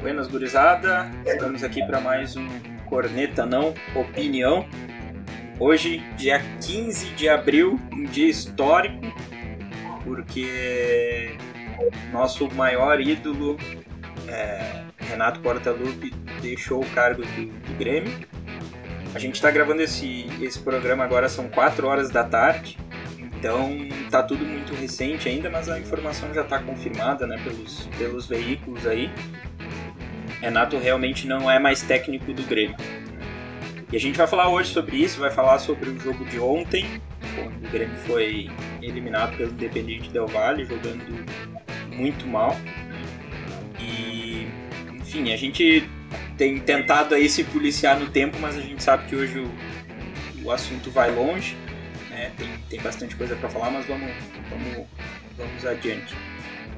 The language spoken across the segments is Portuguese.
Buenas gurizada, estamos aqui para mais um Corneta Não Opinião. Hoje, dia 15 de abril, um dia histórico, porque nosso maior ídolo, é, Renato Portaluppi, deixou o cargo do, do Grêmio. A gente está gravando esse, esse programa agora, são 4 horas da tarde, então tá tudo muito recente ainda, mas a informação já está confirmada né, pelos, pelos veículos aí. Renato realmente não é mais técnico do Grêmio. E a gente vai falar hoje sobre isso, vai falar sobre o jogo de ontem, quando o Grêmio foi eliminado pelo Independiente Del Valle, jogando muito mal. E, enfim, a gente tem tentado aí se policiar no tempo, mas a gente sabe que hoje o, o assunto vai longe, né? tem, tem bastante coisa para falar, mas vamos, vamos, vamos adiante.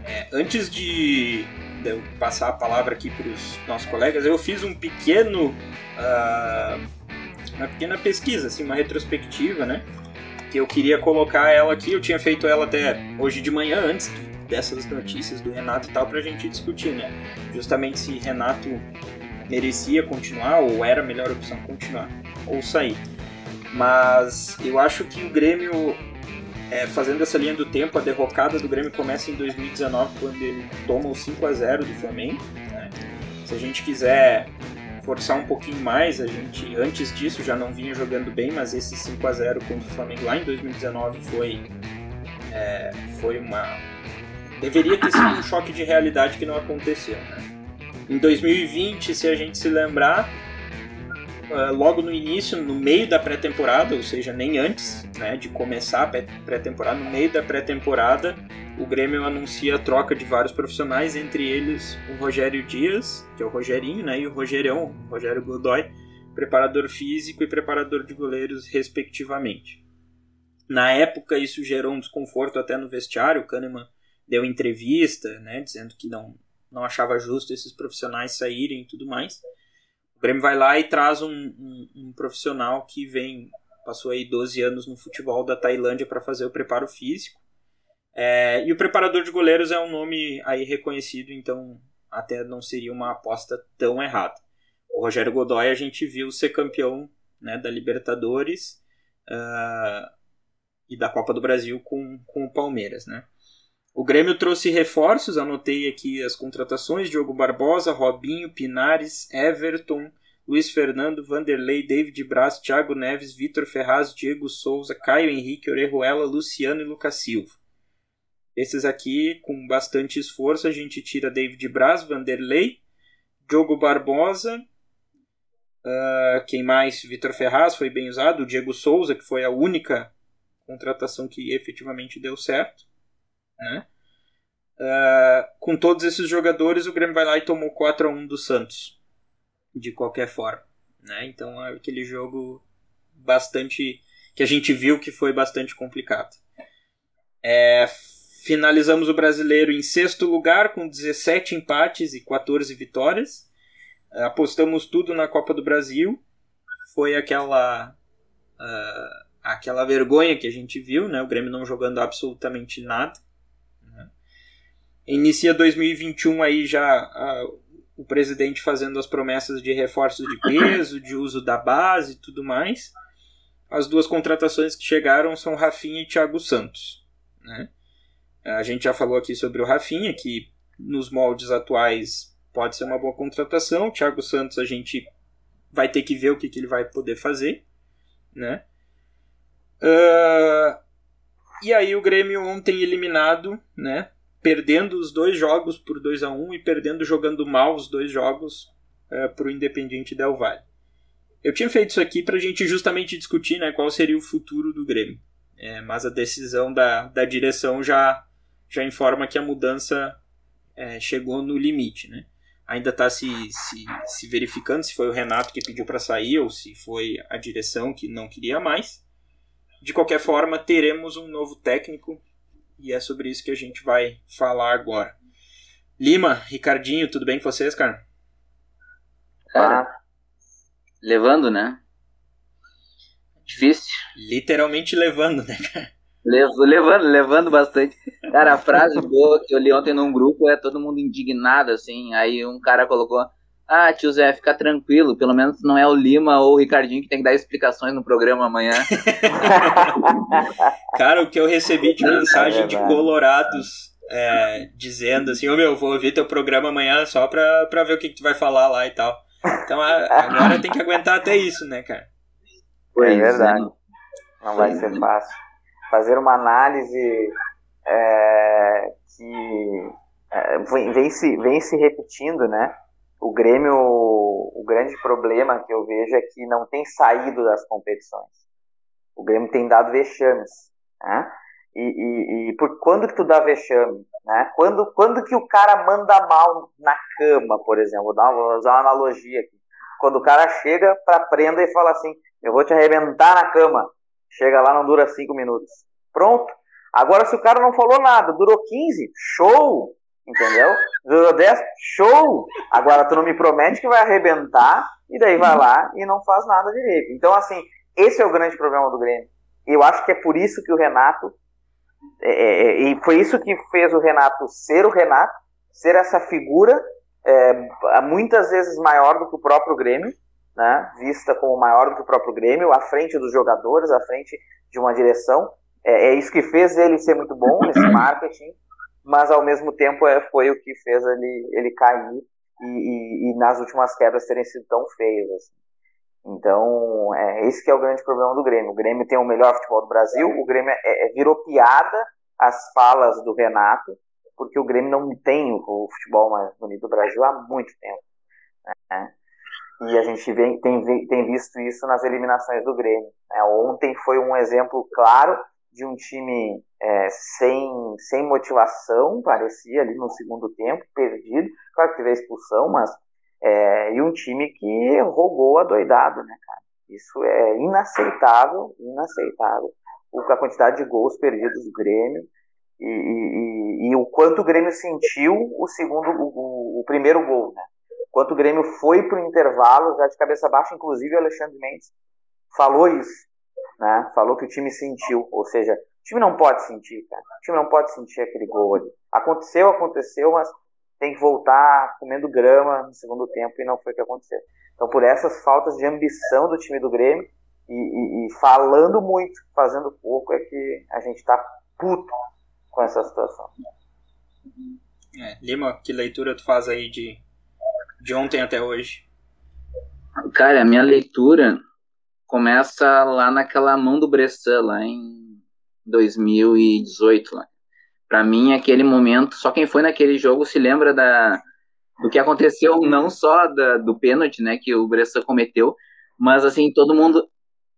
É, antes de, de eu passar a palavra aqui para os nossos colegas, eu fiz um pequeno, uh, uma pequena pesquisa, assim, uma retrospectiva, né? Que eu queria colocar ela aqui, eu tinha feito ela até hoje de manhã, antes dessas notícias do Renato e tal, para a gente discutir, né? Justamente se Renato merecia continuar ou era a melhor opção continuar ou sair. Mas eu acho que o Grêmio é, fazendo essa linha do tempo, a derrocada do Grêmio começa em 2019, quando ele toma o 5 a 0 do Flamengo. Né? Se a gente quiser forçar um pouquinho mais, a gente antes disso já não vinha jogando bem, mas esse 5 a 0 contra o Flamengo lá em 2019 foi é, foi uma deveria ter sido um choque de realidade que não aconteceu. Né? Em 2020, se a gente se lembrar, uh, logo no início, no meio da pré-temporada, ou seja, nem antes né, de começar a pré-temporada, no meio da pré-temporada, o Grêmio anuncia a troca de vários profissionais, entre eles o Rogério Dias, que é o Rogerinho, né, e o Rogerão, o Rogério Godoy, preparador físico e preparador de goleiros, respectivamente. Na época, isso gerou um desconforto até no vestiário. O Kahneman deu entrevista, né, dizendo que não, não achava justo esses profissionais saírem e tudo mais. Grêmio vai lá e traz um, um, um, profissional que vem, passou aí 12 anos no futebol da Tailândia para fazer o preparo físico. É, e o preparador de goleiros é um nome aí reconhecido, então até não seria uma aposta tão errada. O Rogério Godoy a gente viu ser campeão né, da Libertadores uh, e da Copa do Brasil com, com o Palmeiras, né? O Grêmio trouxe reforços, anotei aqui as contratações: Diogo Barbosa, Robinho, Pinares, Everton, Luiz Fernando, Vanderlei, David Braz, Thiago Neves, Vitor Ferraz, Diego Souza, Caio Henrique, Orejuela, Luciano e Lucas Silva. Esses aqui, com bastante esforço, a gente tira David Braz, Vanderlei, Diogo Barbosa, uh, quem mais? Vitor Ferraz foi bem usado, Diego Souza, que foi a única contratação que efetivamente deu certo. Né? Uh, com todos esses jogadores, o Grêmio vai lá e tomou 4 a 1 do Santos. De qualquer forma. Né? Então é aquele jogo bastante. que a gente viu que foi bastante complicado. É, finalizamos o brasileiro em sexto lugar, com 17 empates e 14 vitórias. Apostamos tudo na Copa do Brasil. Foi aquela. Uh, aquela vergonha que a gente viu, né? O Grêmio não jogando absolutamente nada. Inicia 2021 aí já a, o presidente fazendo as promessas de reforços de peso, de uso da base e tudo mais. As duas contratações que chegaram são Rafinha e Thiago Santos. Né? A gente já falou aqui sobre o Rafinha, que nos moldes atuais pode ser uma boa contratação. O Thiago Santos a gente vai ter que ver o que, que ele vai poder fazer. Né? Uh, e aí o Grêmio ontem eliminado, né? Perdendo os dois jogos por 2 a 1 e perdendo jogando mal os dois jogos é, para o Independiente Del Valle. Eu tinha feito isso aqui para a gente justamente discutir né, qual seria o futuro do Grêmio. É, mas a decisão da, da direção já, já informa que a mudança é, chegou no limite. Né? Ainda está se, se, se verificando se foi o Renato que pediu para sair ou se foi a direção que não queria mais. De qualquer forma, teremos um novo técnico e é sobre isso que a gente vai falar agora. Lima, Ricardinho, tudo bem com vocês, cara? Cara, levando, né? Difícil. Literalmente levando, né, cara? Levando, levando bastante. Cara, a frase boa que eu li ontem num grupo é todo mundo indignado, assim. Aí um cara colocou: Ah, tio Zé, fica tranquilo, pelo menos não é o Lima ou o Ricardinho que tem que dar explicações no programa amanhã. cara, o que eu recebi de mensagem de colorados é, dizendo assim: Ô oh, meu, vou ouvir teu programa amanhã só pra, pra ver o que, que tu vai falar lá e tal. Então agora tem que aguentar até isso, né, cara? É verdade. Não vai ser fácil. Fazer uma análise é, que é, vem, vem, se, vem se repetindo, né? O Grêmio, o grande problema que eu vejo é que não tem saído das competições. O Grêmio tem dado vexames, né? E, e, e, por quando que tu dá vexame, né? Quando, quando que o cara manda mal na cama, por exemplo, vou, dar, vou usar uma analogia aqui. Quando o cara chega pra prenda e fala assim, eu vou te arrebentar na cama. Chega lá, não dura cinco minutos. Pronto. Agora, se o cara não falou nada, durou 15, show! Entendeu? Durou 10, show! Agora, tu não me promete que vai arrebentar, e daí vai lá e não faz nada direito. Então, assim, esse é o grande problema do Grêmio. Eu acho que é por isso que o Renato. É, é, é e foi isso que fez o Renato ser o Renato, ser essa figura é, muitas vezes maior do que o próprio Grêmio, né, vista como maior do que o próprio Grêmio, à frente dos jogadores, à frente de uma direção. É, é isso que fez ele ser muito bom nesse marketing, mas ao mesmo tempo é, foi o que fez ele, ele cair e, e, e nas últimas quebras terem sido tão feias. Assim. Então, é esse que é o grande problema do Grêmio. O Grêmio tem o melhor futebol do Brasil, o Grêmio é, é, virou piada as falas do Renato, porque o Grêmio não tem o, futebol mais bonito do Brasil há muito tempo. Né? E a gente vem, tem, tem visto isso nas eliminações do Grêmio. Né? Ontem foi um exemplo claro de um time é, sem, sem motivação, parecia ali no segundo tempo, perdido. Claro que teve a expulsão, mas. É, e um time que rogou adoidado, né, cara? Isso é inaceitável, inaceitável. A quantidade de gols perdidos do Grêmio e, e, e, o quanto o Grêmio sentiu o segundo, o, o primeiro gol, né? Quanto o Grêmio foi para o intervalo, já de cabeça baixa, inclusive o Alexandre Mendes falou isso, né? Falou que o time sentiu, ou seja, o time não pode sentir, cara. O time não pode sentir aquele gol ali. Aconteceu, aconteceu, mas tem que voltar comendo grama no segundo tempo e não foi o que aconteceu. Então, por essas faltas de ambição do time do Grêmio e, e, e falando muito, fazendo pouco, é que a gente tá puto com essa situação. É, Lima, que leitura tu faz aí de de ontem até hoje? Cara, a minha leitura começa lá naquela mão do Bressan, lá em 2018. Lá. Pra mim, aquele momento, só quem foi naquele jogo se lembra da, do que aconteceu, não só da, do pênalti né, que o Bressan cometeu, mas assim, todo mundo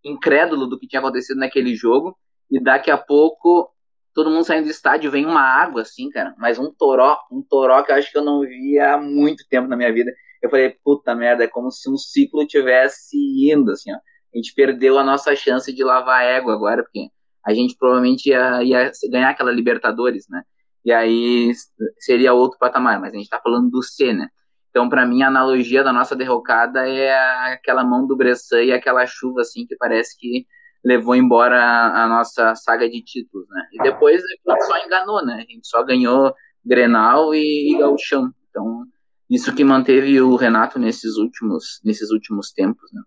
incrédulo do que tinha acontecido naquele jogo, e daqui a pouco todo mundo saindo do estádio, vem uma água, assim, cara, mas um toró, um toró que eu acho que eu não via há muito tempo na minha vida. Eu falei, puta merda, é como se um ciclo tivesse indo, assim, ó. A gente perdeu a nossa chance de lavar a égua agora, porque a gente provavelmente ia, ia ganhar aquela Libertadores, né? E aí seria outro patamar, mas a gente tá falando do C, né? Então, para mim, a analogia da nossa derrocada é aquela mão do Bressan e aquela chuva, assim, que parece que levou embora a, a, nossa saga de títulos, né? E depois a gente só enganou, né? A gente só ganhou Grenal e, e Gauchão. Então, isso que manteve o Renato nesses últimos, nesses últimos tempos, né?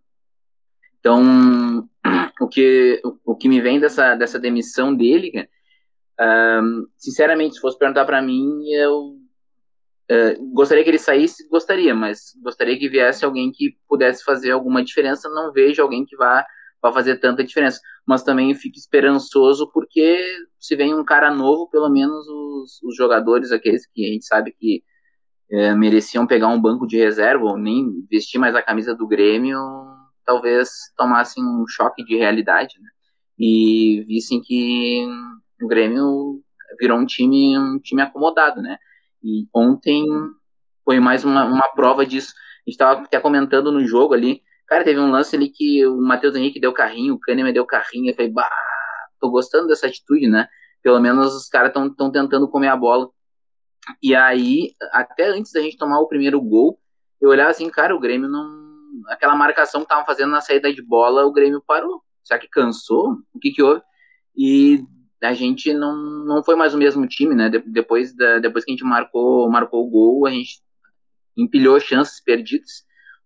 Então, o que, o, o que me vem dessa, dessa demissão dele, sinceramente, se fosse perguntar para mim, eu uh, gostaria que ele saísse, gostaria, mas gostaria que viesse alguém que pudesse fazer alguma diferença. Não vejo alguém que vá para fazer tanta diferença. Mas também fico esperançoso porque se vem um cara novo, pelo menos os, os jogadores, aqueles que a gente sabe que é, mereciam pegar um banco de reserva ou nem vestir mais a camisa do Grêmio, talvez tomassem um choque de realidade, né? E vissem que o Grêmio virou um time, um time acomodado, né? E ontem foi mais uma, uma prova disso. A gente estava até comentando no jogo ali, Cara, teve um lance ali que o Matheus Henrique deu carrinho, o Kahneman deu carrinho. Eu falei, bah, tô gostando dessa atitude, né? Pelo menos os caras estão tentando comer a bola. E aí, até antes da gente tomar o primeiro gol, eu olhava assim, cara, o Grêmio não. Aquela marcação que estavam fazendo na saída de bola, o Grêmio parou. Será que cansou? O que que houve? E a gente não, não foi mais o mesmo time, né? De, depois, da, depois que a gente marcou, marcou o gol, a gente empilhou chances perdidas,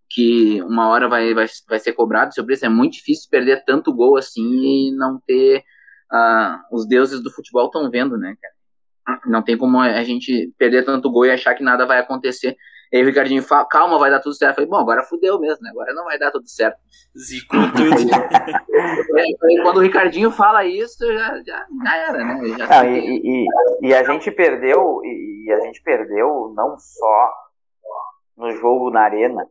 que uma hora vai, vai, vai ser cobrado sobre isso. É muito difícil perder tanto gol assim e não ter. Uh, os deuses do futebol estão vendo, né, cara? Não tem como a gente perder tanto gol e achar que nada vai acontecer. E aí o Ricardinho fala, calma, vai dar tudo certo. Eu falei, bom, agora fudeu mesmo, né? Agora não vai dar tudo certo. Zicou tudo. aí, quando o Ricardinho fala isso, já, já, já era, né? Já não, e, e, e, a gente perdeu, e, e a gente perdeu não só no jogo na arena,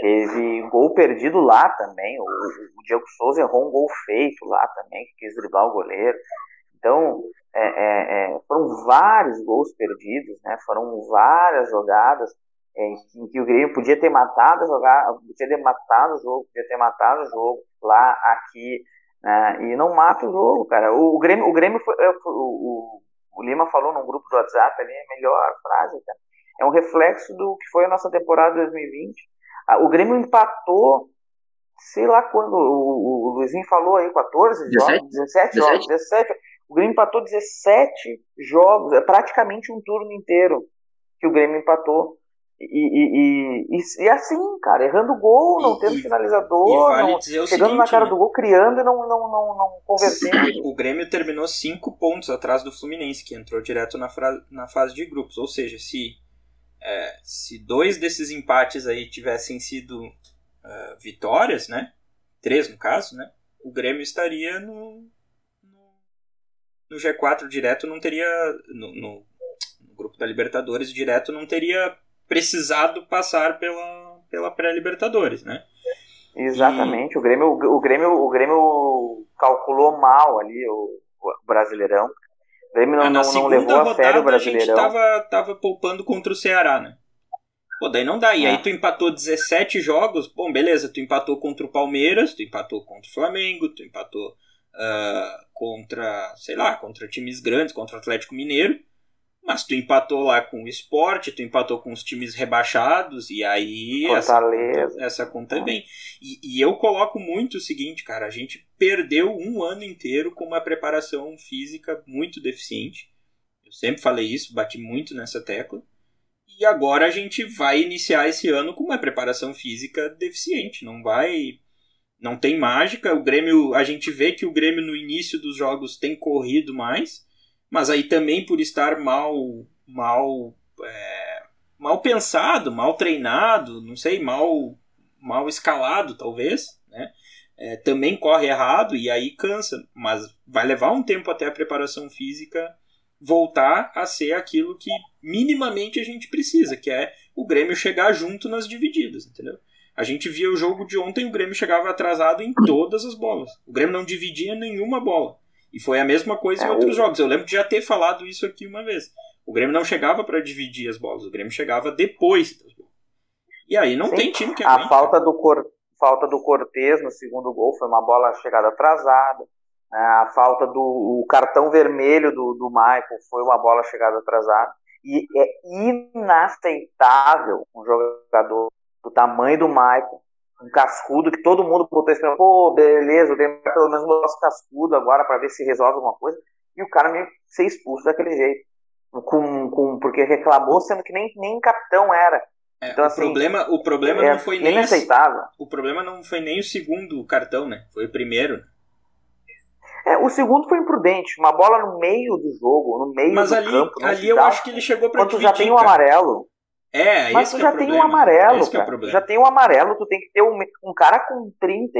teve gol perdido lá também. O, o Diego Souza errou um gol feito lá também, que quis driblar o goleiro. Então, é, é, é, foram vários gols perdidos, né? Foram várias jogadas em, em que o Grêmio podia ter matado jogar, podia ter matado o jogo, podia ter matado o jogo lá, aqui, né? E não mata o jogo, cara. O, o Grêmio, o Grêmio foi, o, o, o, Lima falou num grupo do WhatsApp ali, a melhor frase, cara. É um reflexo do que foi a nossa temporada 2020. O Grêmio empatou, sei lá quando, o, o Luizinho falou aí, 14 17? jogos, 17, 17 jogos, 17. O Grêmio empatou 17 jogos, é praticamente um turno inteiro que o Grêmio empatou. E, e, e, e, assim, cara, errando gol, não tendo finalizador, vale não, chegando seguinte, na cara né? do gol, criando e não, não, não, não convertendo. O Grêmio terminou cinco pontos atrás do Fluminense, que entrou direto na, na fase de grupos. Ou seja, se, é, se dois desses empates aí tivessem sido uh, vitórias, né? Três no caso, né? O Grêmio estaria no, no, no G4 direto, não teria. No, no, no grupo da Libertadores direto, não teria precisado passar pela, pela pré-Libertadores, né? Exatamente. E... O, Grêmio, o, Grêmio, o Grêmio calculou mal ali o, o Brasileirão. O Grêmio não, ah, não, não levou a sério o Brasileirão. A gente tava, tava poupando contra o Ceará, né? Pô, daí não dá. E é. aí tu empatou 17 jogos. Bom, beleza, tu empatou contra o Palmeiras, tu empatou contra o Flamengo, tu empatou uh, contra, sei lá, contra times grandes, contra o Atlético Mineiro. Mas tu empatou lá com o esporte, tu empatou com os times rebaixados, e aí essa conta, essa conta vem. E, e, eu coloco muito o seguinte, cara, a gente perdeu um ano inteiro com uma preparação física muito deficiente. Eu sempre falei isso, bati muito nessa tecla. E agora a gente vai iniciar esse ano com uma preparação física deficiente. Não vai. Não tem mágica. O Grêmio. A gente vê que o Grêmio no início dos jogos tem corrido mais mas aí também por estar mal mal é, mal pensado, mal treinado, não sei, mal mal escalado talvez, né? É, também corre errado e aí cansa, mas vai levar um tempo até a preparação física voltar a ser aquilo que minimamente a gente precisa, que é o Grêmio chegar junto nas divididas, entendeu? A gente via o jogo de ontem, o Grêmio chegava atrasado em todas as bolas. O Grêmio não dividia nenhuma bola. E foi a mesma coisa é, em outros o... jogos. Eu lembro de já ter falado isso aqui uma vez. O Grêmio não chegava para dividir as bolas, o Grêmio chegava depois das bolas. E aí não Sim. tem time que aguente. A falta do, Cor... falta do Cortez no segundo gol foi uma bola chegada atrasada. Né? A falta do o cartão vermelho do, do Michael foi uma bola chegada atrasada. E é inaceitável um jogador do tamanho do Michael um cascudo que todo mundo botou esperando, pô, beleza, o Demar pelo menos botou cascudo agora para ver se resolve alguma coisa. E o cara meio ser expulso daquele jeito. Com, com, porque reclamou, sendo que nem, nem capitão era. É, então, o assim, problema, o problema é não foi nem inaceitável. o problema não foi nem o segundo cartão, né? Foi o primeiro. É, o segundo foi imprudente, uma bola no meio do jogo, no meio Mas do ali, campo. ali eu acho que ele chegou para dividir, já tem um amarelo. É, Mas tu já é tem um amarelo, esse cara. É já tem um amarelo, tu tem que ter um, um cara com 30,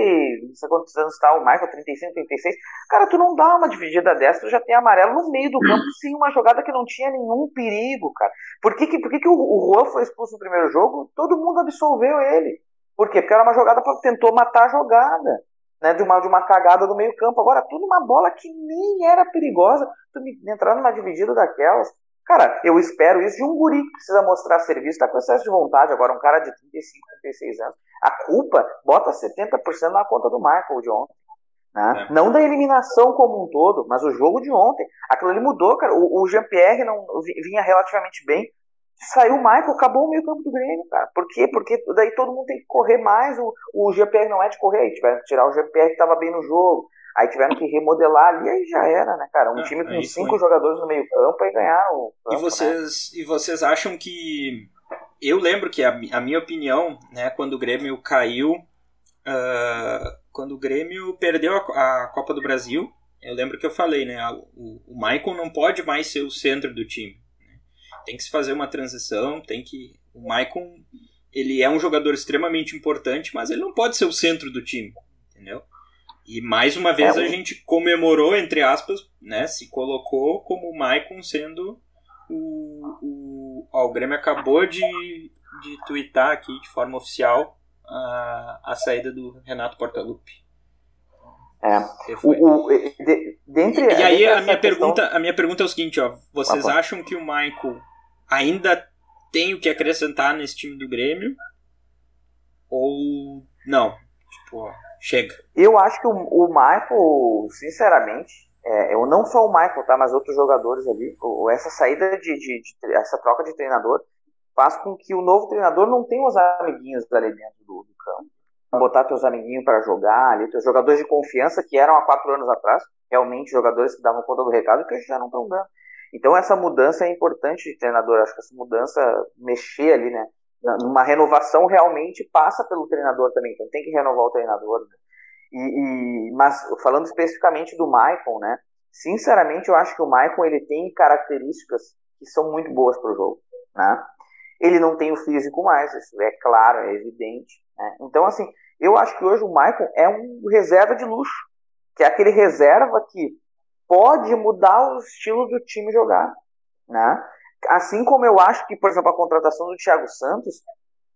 não sei quantos anos tá, o Michael, 35, 36. Cara, tu não dá uma dividida dessa, tu já tem amarelo no meio do campo, sim, uma jogada que não tinha nenhum perigo, cara. Por que, que, por que, que o, o Juan foi expulso no primeiro jogo? Todo mundo absolveu ele. Por quê? Porque era uma jogada que tentou matar a jogada. Né, de, uma, de uma cagada do meio campo. Agora, tudo uma bola que nem era perigosa. Tu me, entrar numa dividida daquelas. Cara, eu espero isso de um guri que precisa mostrar serviço, está com excesso de vontade. Agora, um cara de 35, 36 anos, a culpa bota 70% na conta do Michael de ontem. Né? É. Não da eliminação como um todo, mas o jogo de ontem. Aquilo ali mudou, cara. O, o Jean-Pierre não vinha relativamente bem. Saiu o Michael, acabou o meio campo do Grêmio, cara. Por quê? Porque daí todo mundo tem que correr mais. O, o Jean-Pierre não é de correr, aí tiveram que tirar o Jean-Pierre que estava bem no jogo. Aí tiveram que remodelar ali, aí já era, né, cara? Um ah, time com cinco foi. jogadores no meio campo e ganhar o campo, E né? vocês, né? e vocês acham que... Eu lembro que a, a minha opinião, né, quando o Grêmio caiu, uh, quando o Grêmio perdeu a, a, Copa do Brasil, eu lembro que eu falei, né, o, o Michael não pode mais ser o centro do time. Né? Tem que se fazer uma transição, tem que... O Michael, ele é um jogador extremamente importante, mas ele não pode ser o centro do time, entendeu? E mais uma vez é, a gente comemorou, entre aspas, né? Se colocou como o Maicon sendo o. o ó, o Grêmio acabou de, de twittar aqui de forma oficial a, a saída do Renato Portaluppi. É. O, o, de, dentre, e, e aí a minha, questão... pergunta, a minha pergunta é o seguinte, ó. Vocês ah, acham que o Michael ainda tem o que acrescentar nesse time do Grêmio? Ou não? Tipo, ó, Chega. Eu acho que o, o Michael, sinceramente, é, eu não só o Michael, tá, mas outros jogadores ali, essa saída de, de, de, essa troca de treinador faz com que o novo treinador não tenha os amiguinhos ali dentro do, do campo. Botar teus amiguinhos para jogar ali, teus jogadores de confiança que eram há quatro anos atrás, realmente jogadores que davam conta do recado que já não estão dando. Então essa mudança é importante de treinador, acho que essa mudança mexer ali, né, numa renovação realmente passa pelo treinador também, então tem que renovar o treinador. Né? E, e, mas falando especificamente do Maicon, né? Sinceramente, eu acho que o Maicon ele tem características que são muito boas para o jogo, né? Ele não tem o físico mais, isso é claro, é evidente. Né? Então, assim, eu acho que hoje o Maicon é um reserva de luxo, que é aquele reserva que pode mudar o estilo do time jogar, né? Assim como eu acho que, por exemplo, a contratação do Thiago Santos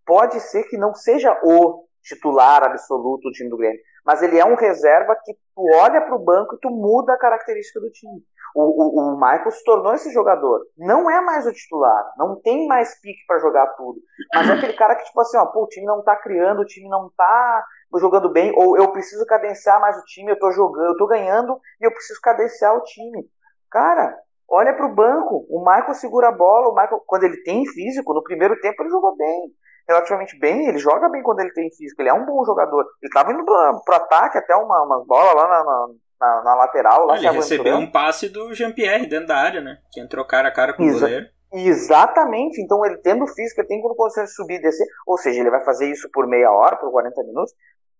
pode ser que não seja o titular absoluto do time do Grêmio, mas ele é um reserva que tu olha para o banco e tu muda a característica do time. O, o, o Michael se tornou esse jogador. Não é mais o titular, não tem mais pique para jogar tudo. Mas é aquele cara que, tipo assim, ó, pô, o time não tá criando, o time não tá jogando bem, ou eu preciso cadenciar mais o time, eu tô jogando, eu tô ganhando e eu preciso cadenciar o time. Cara, olha para o banco. O Michael segura a bola. O Michael, quando ele tem físico, no primeiro tempo ele jogou bem. Relativamente bem, ele joga bem quando ele tem físico. Ele é um bom jogador. Ele estava indo pro ataque até uma, umas bolas lá na, na, na, na lateral. Lá ele recebeu um passe do Jean-Pierre dentro da área, né? Que entrou cara a cara com Exa o goleiro. Exatamente. Então, ele tendo físico, ele tem condições de subir e descer. Ou seja, ele vai fazer isso por meia hora, por 40 minutos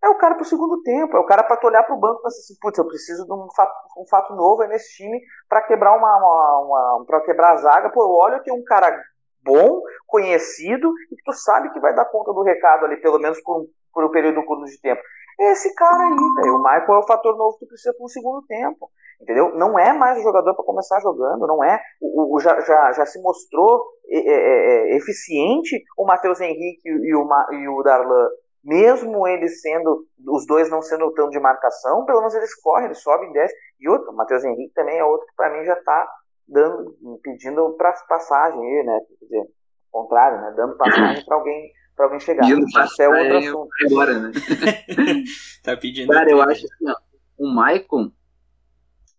é o cara pro segundo tempo, é o cara para tu olhar pro banco e pensar assim, putz, eu preciso de um fato, um fato novo aí nesse time para quebrar uma, uma, uma para quebrar a zaga. Pô, olha, eu tenho um cara bom, conhecido e que tu sabe que vai dar conta do recado ali, pelo menos por, por um período curto de tempo. Esse cara aí, velho, o Michael é o fator novo que tu precisa para um segundo tempo, entendeu? Não é mais o jogador para começar jogando, não é. O, o já, já, já se mostrou é, é, é, eficiente o Matheus Henrique e o, e o Darlan mesmo eles sendo, os dois não sendo tão de marcação, pelo menos eles correm, eles sobem e descem. E outro, o Matheus Henrique também é outro que para mim já está dando, pedindo para passagem, né? Quer dizer, contrário, né? Dando passagem para alguém para alguém chegar. Pedindo Isso é outro assunto. Agora, né? tá pedindo. Cara, eu acho assim, ó, o Maicon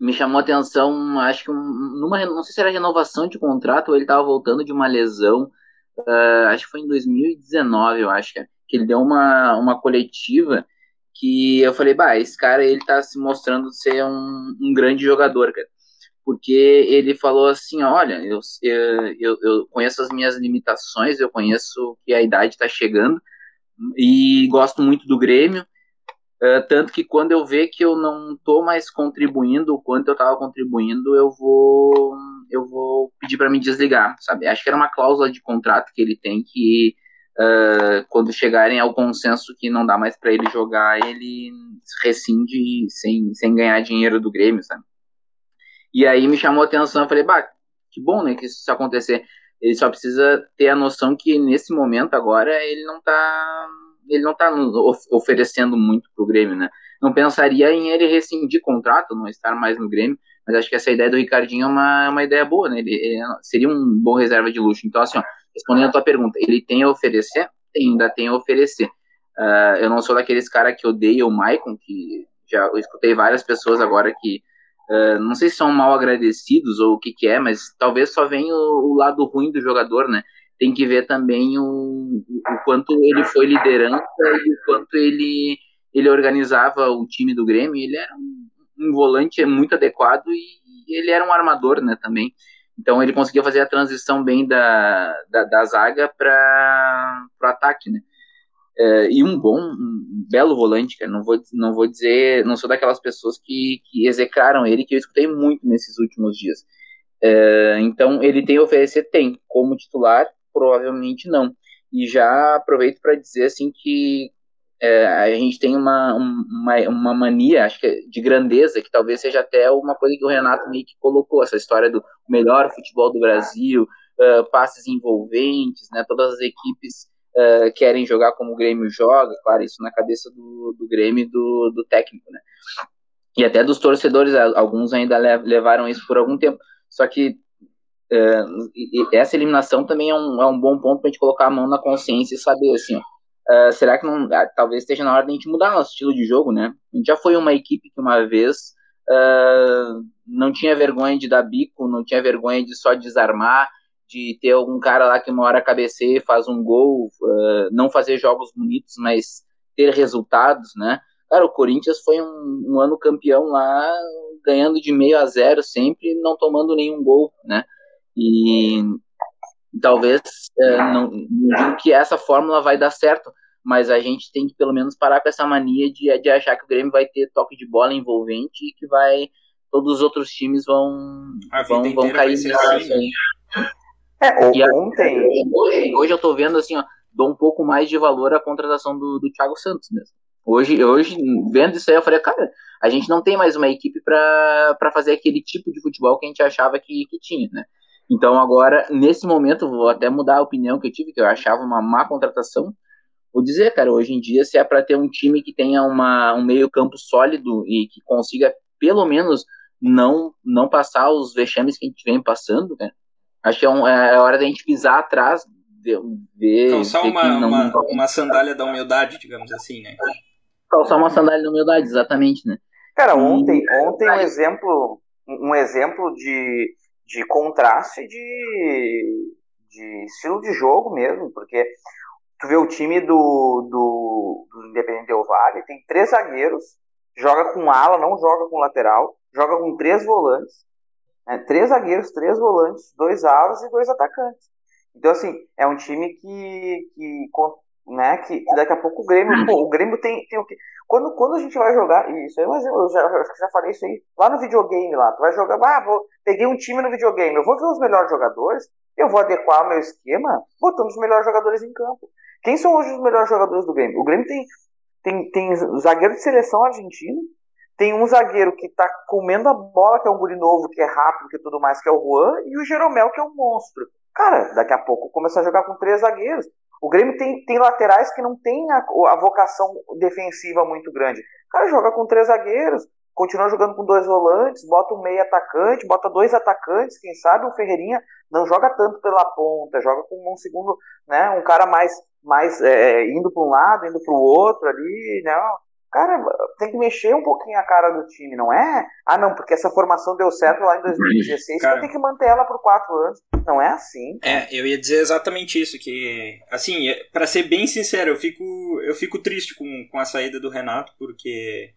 me chamou a atenção, acho que um, numa, não sei se era renovação de contrato ou ele estava voltando de uma lesão, uh, acho que foi em 2019, eu acho que é que ele deu uma, uma coletiva que eu falei, bah, esse cara ele tá se mostrando ser um, um grande jogador, cara. Porque ele falou assim, olha, eu, eu, eu conheço as minhas limitações, eu conheço que a idade está chegando e gosto muito do Grêmio, uh, tanto que quando eu ver que eu não tô mais contribuindo o quanto eu estava contribuindo, eu vou eu vou pedir para me desligar, sabe? Acho que era uma cláusula de contrato que ele tem que uh, quando chegarem ao consenso que não dá mais para ele jogar, ele rescinde sem, sem ganhar dinheiro do Grêmio, sabe? E aí me chamou a atenção, eu falei, bah, que bom, né, que isso acontecer. Ele só precisa ter a noção que nesse momento agora ele não tá ele não tá oferecendo muito pro Grêmio, né? Não pensaria em ele rescindir contrato, não estar mais no Grêmio, mas acho que essa ideia do Ricardinho é uma, é uma ideia boa, né? Ele, ele seria um bom reserva de luxo. Então, assim, ó, respondendo a tua pergunta, ele tem a oferecer? Tem, ainda tem a oferecer. Uh, eu não sou daqueles caras que odeia o Maicon, que já eu escutei várias pessoas agora que uh, não sei se são mal agradecidos ou o que, que é, mas talvez só venha o, o, lado ruim do jogador, né? Tem que ver também o, o quanto ele foi liderança e o quanto ele, ele organizava o time do Grêmio. Ele era um, um volante muito adequado e, e ele era um armador, né, também. Então ele conseguia fazer a transição bem da, da, da zaga para o ataque, né? É, e um bom, um belo volante, cara. Não vou, não vou dizer, não sou daquelas pessoas que, que execraram ele, que eu escutei muito nesses últimos dias. É, então ele tem a oferecer? Tem. Como titular, provavelmente não. E já aproveito para dizer assim que é, a gente tem uma, uma, uma mania, acho que é de grandeza, que talvez seja até uma coisa que o Renato meio que colocou, essa história do melhor futebol do Brasil, uh, passes envolventes, né, todas as equipes uh, querem jogar como o Grêmio joga, claro, isso na cabeça do, do Grêmio e do, do técnico, né, e até dos torcedores, alguns ainda levaram isso por algum tempo, só que uh, essa eliminação também é um, é um bom ponto para a gente colocar a mão na consciência e saber, assim, ó, Uh, será que não, uh, talvez esteja na hora de a gente mudar nosso estilo de jogo, né? A gente já foi uma equipe que uma vez uh, não tinha vergonha de dar bico, não tinha vergonha de só desarmar, de ter algum cara lá que uma hora cabeceia faz um gol, não fazer jogos bonitos, mas ter resultados, né? Cara, o Corinthians foi um, um ano campeão lá, ganhando de meio a zero sempre, não tomando nenhum gol, né? E talvez é, não, não digo que essa fórmula vai dar certo, mas a gente tem que pelo menos parar com essa mania de, de achar que o Grêmio vai ter toque de bola envolvente e que vai todos os outros times vão vão, vão cair nisso assim, né? É, e ontem hoje, hoje eu tô vendo assim, ó, dou um pouco mais de valor à contratação do, do Thiago Santos mesmo. Hoje, hoje, vendo isso aí, eu falei, cara, a gente não tem mais uma equipe para fazer aquele tipo de futebol que a gente achava que, que tinha, né? Então agora, nesse momento, vou até mudar a opinião que eu tive, que eu achava uma má contratação. Vou dizer, cara, hoje em dia, se é para ter um time que tenha uma, um meio campo sólido e que consiga, pelo menos, não não passar os vexames que a gente vem passando, né? Acho que é, um, é hora da gente pisar atrás, ver... Calçar ver uma, não, uma, uma sandália da humildade, digamos assim, né? Calçar uma sandália da humildade, exatamente, né? Cara, ontem, ontem um exemplo, um exemplo de de contraste de, de estilo de jogo mesmo, porque tu vê o time do, do, do Independente Del Vale, tem três zagueiros, joga com ala, não joga com lateral, joga com três volantes, né? três zagueiros, três volantes, dois alas e dois atacantes. Então, assim, é um time que, que né? Que, que, daqui a pouco o Grêmio, pô, o Grêmio tem, tem o que. Quando, quando a gente vai jogar, isso aí, mas eu já, eu já falei isso aí lá no videogame lá. Tu vai jogar, ah, vou, peguei um time no videogame, eu vou ver os melhores jogadores, eu vou adequar o meu esquema, botando os melhores jogadores em campo. Quem são hoje os melhores jogadores do Grêmio? O Grêmio tem, tem, tem zagueiro de seleção argentino, tem um zagueiro que tá comendo a bola, que é um guri novo, que é rápido, que tudo mais, que é o Juan, e o Jeromel, que é um monstro. Cara, daqui a pouco começa a jogar com três zagueiros. O Grêmio tem, tem laterais que não tem a, a vocação defensiva muito grande. O cara joga com três zagueiros, continua jogando com dois volantes, bota um meio atacante, bota dois atacantes, quem sabe o Ferreirinha não joga tanto pela ponta, joga com um segundo, né, um cara mais, mais é, indo para um lado, indo para o outro ali, né, Cara, tem que mexer um pouquinho a cara do time, não é? Ah, não, porque essa formação deu certo lá em 2016, cara, tem que manter ela por quatro anos. Não é assim. É, eu ia dizer exatamente isso, que, assim, é, para ser bem sincero, eu fico, eu fico triste com, com a saída do Renato, porque,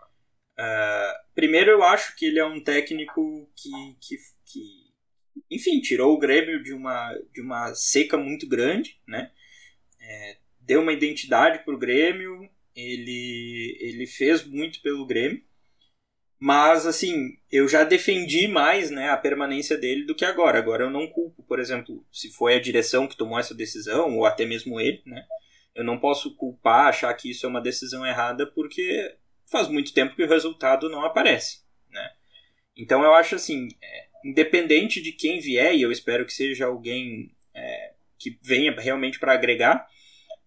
uh, primeiro, eu acho que ele é um técnico que, que, que, enfim, tirou o Grêmio de uma, de uma seca muito grande, né? É, deu uma identidade pro Grêmio, ele, ele fez muito pelo Grêmio. Mas, assim, eu já defendi mais né, a permanência dele do que agora. Agora eu não culpo, por exemplo, se foi a direção que tomou essa decisão, ou até mesmo ele, né? Eu não posso culpar, achar que isso é uma decisão errada, porque faz muito tempo que o resultado não aparece, né? Então eu acho assim, é, independente de quem vier, e eu espero que seja alguém é, que venha realmente para agregar,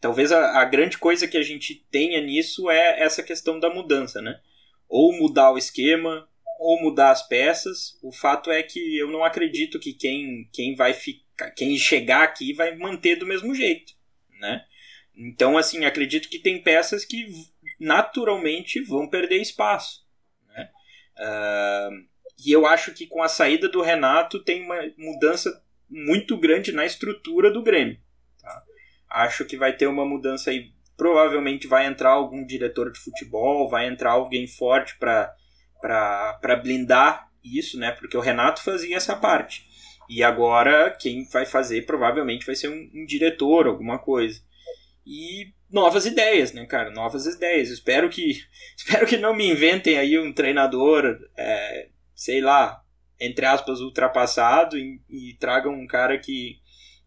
Talvez a, a, grande coisa que a gente tenha nisso é essa questão da mudança, né? Ou mudar o esquema, ou mudar as peças. O fato é que eu não acredito que quem, quem vai ficar, quem chegar aqui vai manter do mesmo jeito, né? Então, assim, acredito que tem peças que naturalmente vão perder espaço, né? Uh, e eu acho que com a saída do Renato tem uma mudança muito grande na estrutura do Grêmio. Acho que vai ter uma mudança aí. Provavelmente vai entrar algum diretor de futebol, vai entrar alguém forte para blindar isso, né? Porque o Renato fazia essa parte. E agora quem vai fazer provavelmente vai ser um, um diretor, alguma coisa. E novas ideias, né, cara? Novas ideias. Espero que espero que não me inventem aí um treinador, é, sei lá, entre aspas, ultrapassado e, e tragam um cara que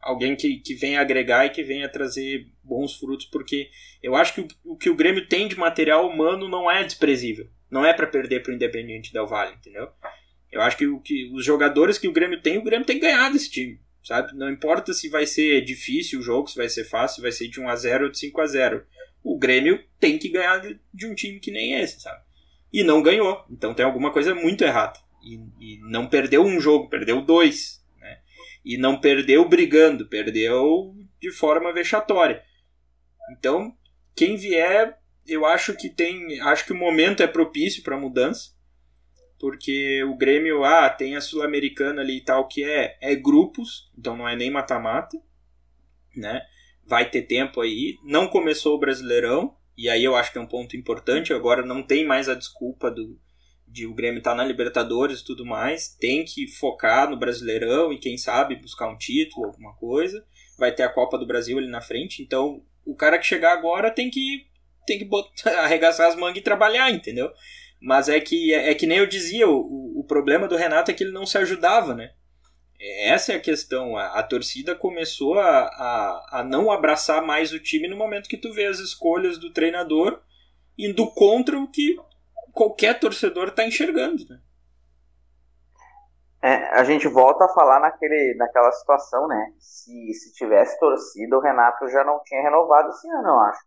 alguém que, que venha agregar e que venha trazer bons frutos, porque eu acho que o, o que o Grêmio tem de material humano não é desprezível. Não é para perder para o Independiente Del Valle, entendeu? Eu acho que, o, que os jogadores que o Grêmio tem, o Grêmio tem que ganhar desse time, sabe? Não importa se vai ser difícil o jogo, se vai ser fácil, se vai ser de 1 a 0 ou de 5 a 0 O Grêmio tem que ganhar de, um time que nem esse, sabe? E não ganhou. Então tem alguma coisa muito errada. E, e não perdeu um jogo, perdeu dois. E não perdeu brigando, perdeu de forma vexatória. Então, quem vier, eu acho que tem. Acho que o momento é propício para mudança. Porque o Grêmio, ah, tem a Sul-Americana ali e tal, que é, é grupos, então não é nem mata-mata, né? Vai ter tempo aí. Não começou o Brasileirão, e aí eu acho que é um ponto importante. Agora não tem mais a desculpa do, de o Grêmio estar tá na Libertadores e tudo mais, tem que focar no Brasileirão e quem sabe buscar um título, alguma coisa. Vai ter a Copa do Brasil ali na frente, então o cara que chegar agora tem que tem que botar, arregaçar as mangas e trabalhar, entendeu? Mas é que é, é que nem eu dizia, o, o problema do Renato é que ele não se ajudava, né? Essa é a questão. A, a torcida começou a, a, a não abraçar mais o time no momento que tu vê as escolhas do treinador indo contra o que qualquer torcedor está enxergando. Né? É, a gente volta a falar naquele, naquela situação, né? Se, se tivesse torcida, o Renato já não tinha renovado esse ano, eu acho.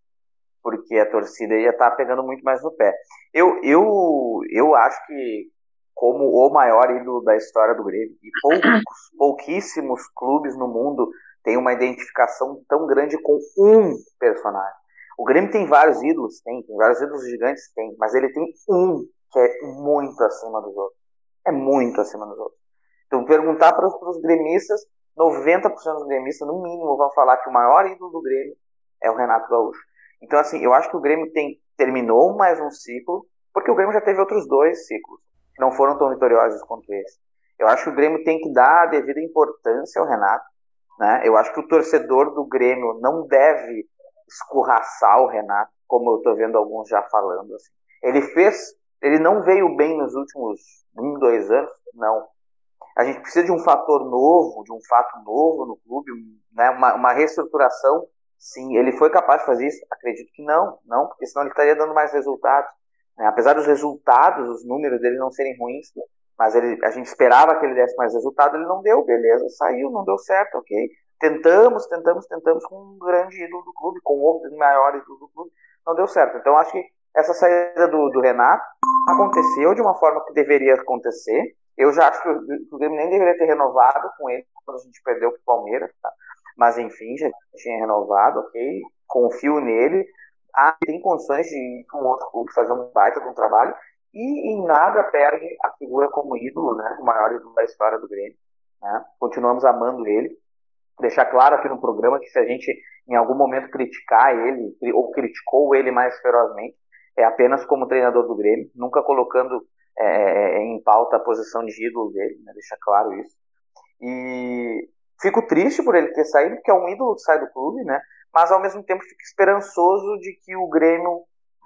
Porque a torcida ia estar tá pegando muito mais no pé. Eu, eu, eu acho que, como o maior ídolo da história do Grêmio, e poucos, pouquíssimos clubes no mundo têm uma identificação tão grande com um personagem. O Grêmio tem vários ídolos, tem, tem vários ídolos gigantes, tem, mas ele tem um que é muito acima dos outros. É muito acima dos outros. Então, perguntar para os gremistas, 90% dos gremistas, no mínimo, vão falar que o maior ídolo do Grêmio é o Renato Gaúcho. Então, assim, eu acho que o Grêmio tem, terminou mais um ciclo, porque o Grêmio já teve outros dois ciclos, que não foram tão vitoriosos quanto esse. Eu acho que o Grêmio tem que dar a devida importância ao Renato. Né? Eu acho que o torcedor do Grêmio não deve escorraçar o Renato, como eu estou vendo alguns já falando. Assim. Ele fez, ele não veio bem nos últimos um, dois anos, não. A gente precisa de um fator novo, de um fato novo no clube, né, uma, uma reestruturação. Sim, ele foi capaz de fazer isso? Acredito que não, não, porque senão ele estaria dando mais resultados. Né? Apesar dos resultados, os números dele não serem ruins, mas ele, a gente esperava que ele desse mais resultado, ele não deu, beleza, saiu, não deu certo, ok tentamos, tentamos, tentamos com um grande ídolo do clube, com outro maior ídolo do clube, não deu certo. Então acho que essa saída do, do Renato aconteceu de uma forma que deveria acontecer. Eu já acho que o, Grêmio nem deveria ter renovado com ele quando a gente perdeu para o Palmeiras, tá? mas enfim, já tinha renovado, ok? Confio nele. Ah, tem condições de ir com outro clube fazer um baita de um trabalho e em nada perde a figura como ídolo, né? O maior ídolo da história do Grêmio. Né? Continuamos amando ele deixar claro aqui no programa que se a gente em algum momento criticar ele ou criticou ele mais ferozmente, é apenas como treinador do Grêmio, nunca colocando é, é, é em pauta a posição de ídolo dele, né? deixa claro isso. E fico triste por ele ter saído, porque é um ídolo que sai do clube, né? mas ao mesmo tempo fico esperançoso de que o Grêmio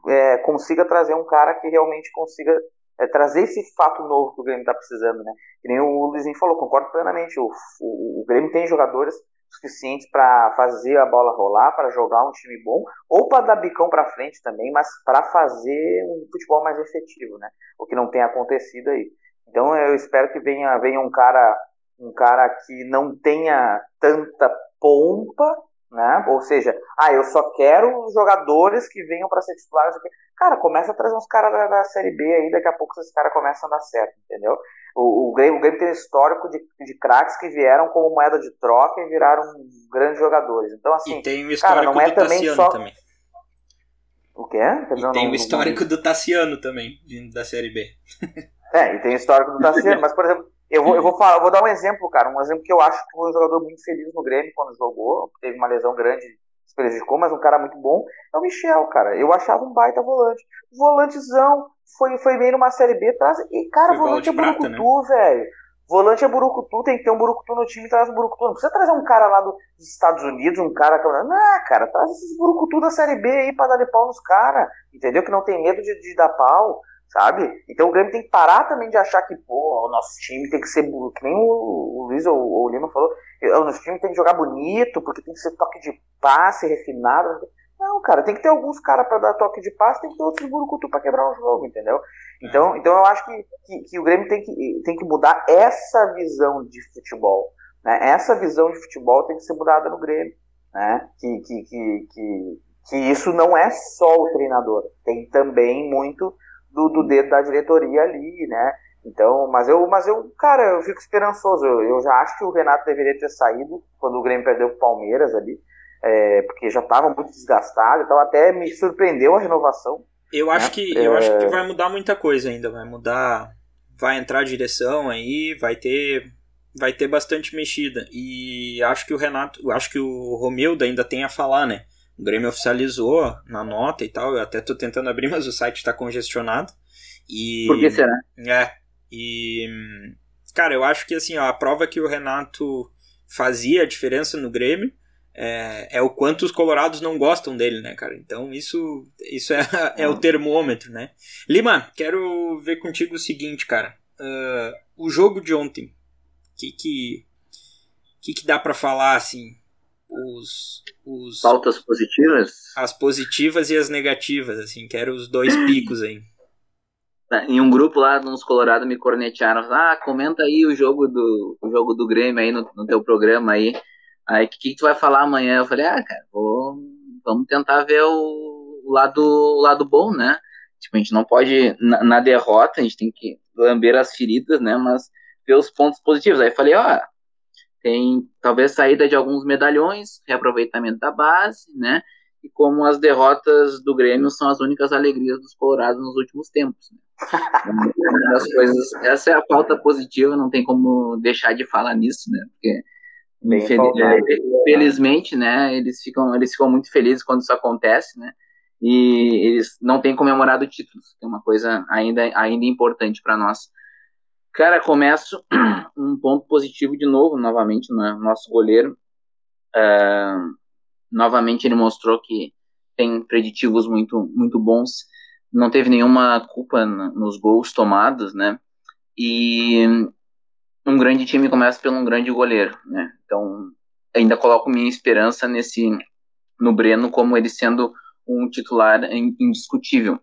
é, consiga trazer um cara que realmente consiga é, trazer esse fato novo que o Grêmio está precisando, né? Que nem o Luizinho falou, concordo plenamente. O, o, o Grêmio tem jogadores suficientes para fazer a bola rolar, para jogar um time bom, ou para dar bicão para frente também, mas para fazer um futebol mais efetivo, né? O que não tem acontecido aí. Então eu espero que venha, venha um cara um cara que não tenha tanta pompa, né? Ou seja, ah, eu só quero jogadores que venham para ser titulares. Cara, começa a trazer uns caras da, da, Série B aí, daqui a pouco esses caras começam a dar certo, entendeu? O, o, Grêmio, o Grêmio tem um histórico de, de craques que vieram como moeda de troca e viraram grandes jogadores. Então, assim, e tem o histórico cara, não é do também Tassiano só... também. O quê? Perdão, e tem não, o histórico não... do Tassiano também, vindo da Série B. é, e tem o histórico do Tassiano, mas, por exemplo, eu vou, eu vou falar, eu vou dar um exemplo, cara. Um exemplo que eu acho que foi um jogador muito feliz no Grêmio quando jogou. Teve uma lesão grande, se prejudicou, mas um cara muito bom, é o Michel, cara. Eu achava um baita volante. Volantezão, foi, foi bem numa Série B, traz. E, cara, foi volante é Burucutu, né? velho. Volante é Burucutu, tem que ter um Burucutu no time, traz um Burucutu. Não precisa trazer um cara lá dos Estados Unidos, um cara. Não, cara, traz esses Burucutu da Série B aí pra dar de pau nos caras, entendeu? Que não tem medo de, de dar pau sabe? Então o Grêmio tem que parar também de achar que, pô, o nosso time tem que ser, que nem o, o Luiz ou, ou o Lima falou, o nosso time tem que jogar bonito, porque tem que ser toque de passe refinado. Não, cara, tem que ter alguns caras para dar toque de passe, tem que ter outros burucutu para quebrar o jogo, entendeu? Então, é. então eu acho que, que, que, o Grêmio tem que, tem que mudar essa visão de futebol. Né? Essa visão de futebol tem que ser mudada no Grêmio. Né? Que, que, que, que, que isso não é só o treinador, tem também muito do, do dedo da diretoria ali, né? Então, mas eu, mas eu, cara, eu fico esperançoso. Eu, eu já acho que o Renato deveria ter saído quando o Grêmio perdeu o Palmeiras ali, é, porque já estava muito desgastado. Então, até me surpreendeu a renovação. Eu acho né? que eu é... acho que vai mudar muita coisa ainda. Vai mudar, vai entrar a direção aí, vai ter, vai ter bastante mexida. E acho que o Renato, acho que o Romildo ainda tem a falar, né? O Grêmio oficializou na nota e tal. Eu até tô tentando abrir, mas o site está congestionado. E, Por que será? É. E. Cara, eu acho que assim, ó, a prova que o Renato fazia a diferença no Grêmio é, é, o quanto os colorados não gostam dele, né, cara? Então isso, isso é, é o termômetro, né? Lima, quero ver contigo o seguinte, cara. Uh, o jogo de ontem, o que que, que que dá para falar, assim? Os, os pautas positivas? as positivas e as negativas assim quero os dois picos aí. Em um grupo lá uns Colorado me cornetearam ah comenta aí o jogo do o jogo do Grêmio aí no, no teu programa aí. Aí o que, que tu vai falar amanhã? Eu falei ah cara vou, vamos tentar ver o, o lado o lado bom né? Tipo a gente não pode na, na derrota a gente tem que lamber as feridas né? Mas ver os pontos positivos. Aí falei ó tem talvez saída de alguns medalhões, reaproveitamento da base, né? E como as derrotas do Grêmio são as únicas alegrias dos colorados nos últimos tempos. Né? as coisas, essa é a pauta positiva, não tem como deixar de falar nisso, né? Porque infelizmente, né, eles ficam, eles ficam muito felizes quando isso acontece, né? E eles não têm comemorado títulos, que é uma coisa ainda, ainda importante para nós. Cara, começo um ponto positivo de novo, novamente, no nosso goleiro. Uh, novamente ele mostrou que tem preditivos muito, muito bons. Não teve nenhuma culpa nos gols tomados, né? E um grande time começa pelo um grande goleiro, né? Então, ainda coloco minha esperança nesse no Breno como ele sendo um titular indiscutível.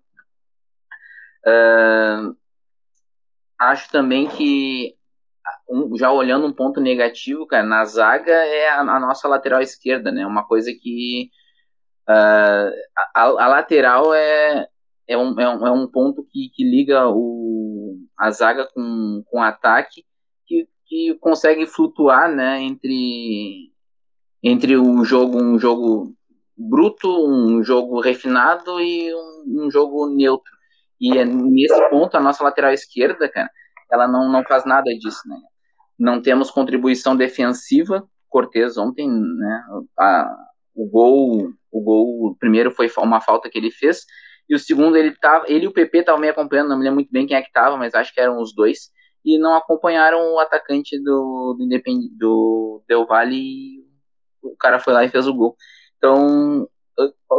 Uh, acho também que, já olhando um ponto negativo, cara, na zaga é a, a nossa lateral esquerda, né? Uma coisa que. Uh, a, a, lateral é, é, um, é, um, é um ponto que, que liga o, a zaga com, com ataque, que, que consegue flutuar, né? Entre, entre o jogo, um jogo bruto, um jogo refinado e um, um jogo neutro. E é nesse ponto, a nossa lateral esquerda, cara, ela não, não faz nada disso, né? Não temos contribuição defensiva. Cortez ontem, né? A, o gol, o gol, o primeiro foi uma falta que ele fez, e o segundo ele tava, ele e o PP estavam me acompanhando, não me lembro muito bem quem é que estava, mas acho que eram os dois, e não acompanharam o atacante do, do Independ, do Del Valle, e o cara foi lá e fez o gol. Então,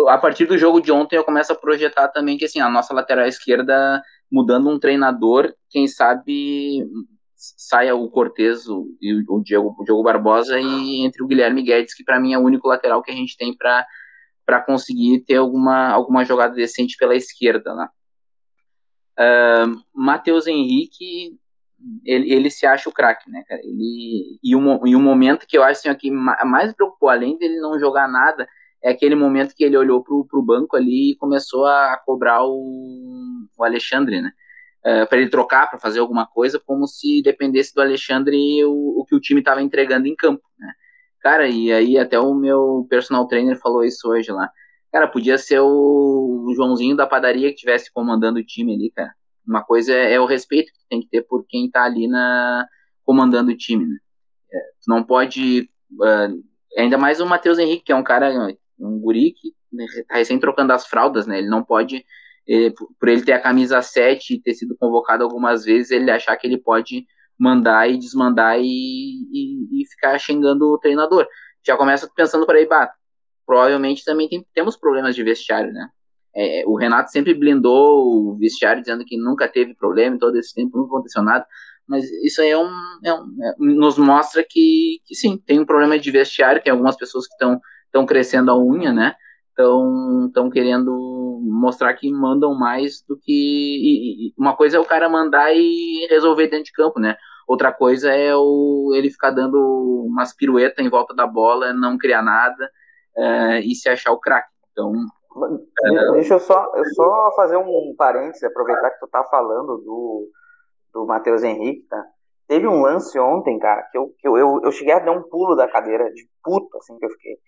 a partir do jogo de ontem eu começo a projetar também que assim, a nossa lateral esquerda mudando um treinador, quem sabe saia o Cortez e o Diego, o Diego Barbosa e entre o Guilherme Guedes, que para mim é o único lateral que a gente tem para para conseguir ter alguma, alguma jogada decente pela esquerda, né? Uh, Matheus Henrique, ele, ele se acha o craque, né, cara? Ele, e, um, e um momento que eu acho assim, que mais preocupou, além dele não jogar nada, é aquele momento que ele olhou pro, pro banco ali e começou a cobrar o, o Alexandre, né? É, para ele trocar, para fazer alguma coisa, como se dependesse do Alexandre o, o que o time estava entregando em campo, né? Cara, e aí até o meu personal trainer falou isso hoje lá. Cara, podia ser o, o Joãozinho da padaria que estivesse comandando o time ali, cara. Uma coisa é, é, o respeito que tem que ter por quem tá ali na comandando o time, né? É, não pode. Uh, ainda mais o Matheus Henrique, que é um cara um guri que né, recém trocando as fraldas, né? Ele não pode, ele, por ele ter a camisa 7 e ter sido convocado algumas vezes, ele achar que ele pode mandar e desmandar e, e, e ficar xingando o treinador. Já começa pensando por aí, bah, provavelmente também tem, temos problemas de vestiário, né? É, o Renato sempre blindou o vestiário dizendo que nunca teve problema em todo esse tempo, nunca aconteceu nada. Mas isso aí é um, é um é, nos mostra que, que sim, tem um problema de vestiário, tem algumas pessoas que estão estão crescendo a unha, né? Estão querendo mostrar que mandam mais do que. E, e, uma coisa é o cara mandar e resolver dentro de campo, né? Outra coisa é o, ele ficar dando umas piruetas em volta da bola, não criar nada é, e se achar o craque. Então. É... Deixa eu só, eu só fazer um parênteses, aproveitar que tu tá falando do, do Matheus Henrique, tá? Teve um lance ontem, cara, que, eu, que eu, eu, eu cheguei a dar um pulo da cadeira de puto, assim, que eu fiquei.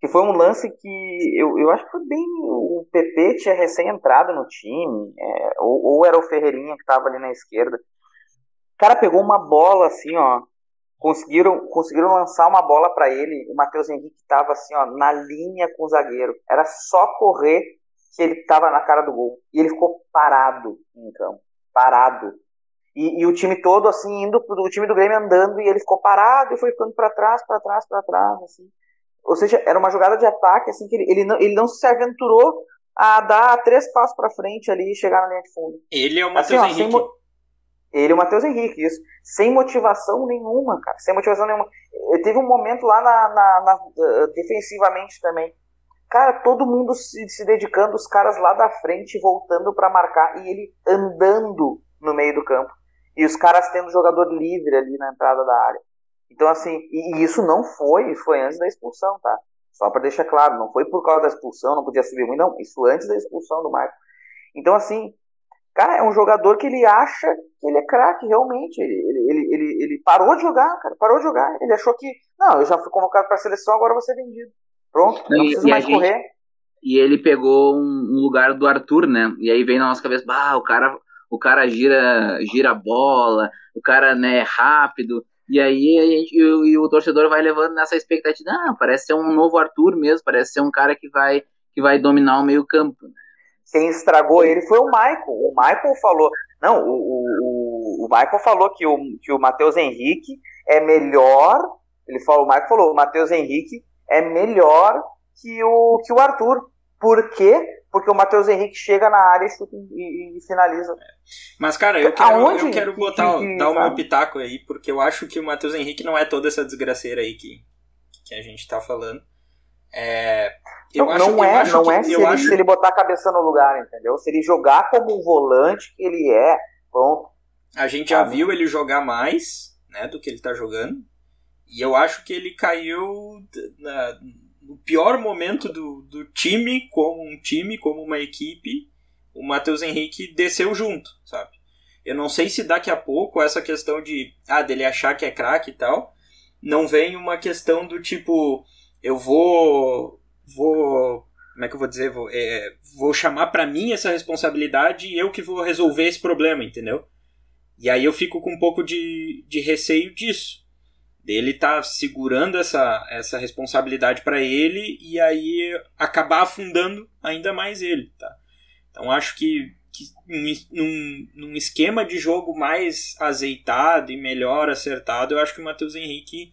Que foi um lance que eu, eu acho que foi bem. O PP tinha recém entrado no time, é, ou, ou, era o Ferreirinha que tava ali na esquerda. O cara pegou uma bola assim, ó. Conseguiram, conseguiram lançar uma bola para ele. O Matheus Henrique tava assim, ó, na linha com o zagueiro. Era só correr que ele tava na cara do gol. E ele ficou parado em campo. Parado. E, e, o time todo, assim, indo, o time do Grêmio andando, e ele ficou parado e foi ficando para trás, para trás, para trás, assim. Ou seja, era uma jogada de ataque, assim, que ele, ele, não, ele não se aventurou a dar três passos para frente ali e chegar na linha de fundo. Ele é o Matheus assim, Henrique. Mo... Ele é o Matheus Henrique, isso. Sem motivação nenhuma, cara. Sem motivação nenhuma. Teve um momento lá na, na, na uh, defensivamente também. Cara, todo mundo se, se dedicando, os caras lá da frente voltando para marcar e ele andando no meio do campo. E os caras tendo jogador livre ali na entrada da área. Então, assim, e, isso não foi, foi antes da expulsão, tá? Só para deixar claro, não foi por causa da expulsão, não podia subir muito, não. Isso antes da expulsão do Marco. Então, assim, cara, é um jogador que ele acha que ele é craque, realmente. Ele, ele, ele, ele, parou de jogar, cara, parou de jogar. Ele achou que, não, eu já fui convocado para a seleção, agora vou ser vendido. Pronto, não, não preciso mais correr. E ele pegou um, um, lugar do Arthur, né? E aí vem na nossa cabeça, bah, o cara o cara gira, gira a bola, o cara né, é rápido. E aí a gente, e, o, torcedor vai levando nessa expectativa, ah, parece ser um novo Arthur mesmo, parece ser um cara que vai, que vai dominar o meio campo. Né? Quem estragou ele foi o Michael. O Michael falou, não, o, o, o Michael falou que o, que o Matheus Henrique é melhor, ele falou, o Michael falou, o Matheus Henrique é melhor que o, que o Arthur. Por quê? Porque o Matheus Henrique chega na área e, e, e finaliza. Mas, cara, eu quero, Aonde? eu quero botar, que, dar o meu pitaco aí, porque eu acho que o Matheus Henrique não é toda essa desgraceira aí que, que a gente tá falando. É, eu não, acho, não é, não que, é se ele, acho... se ele botar a cabeça no lugar, entendeu? Se ele jogar como um volante que ele é, pronto. A gente já viu ele jogar mais, né, do que ele tá jogando. E eu acho que ele caiu na, no pior momento do, do time, como um time, como uma equipe, o Matheus Henrique desceu junto, sabe? Eu não sei se daqui a pouco essa questão de ah, dele achar que é craque e tal, não vem uma questão do tipo eu vou vou como é que eu vou dizer vou, é, vou chamar para mim essa responsabilidade e eu que vou resolver esse problema, entendeu? E aí eu fico com um pouco de, de receio disso dele tá segurando essa, essa responsabilidade para ele e aí acabar afundando ainda mais ele, tá? Então acho que, que num, num esquema de jogo mais azeitado e melhor acertado, eu acho que o Matheus Henrique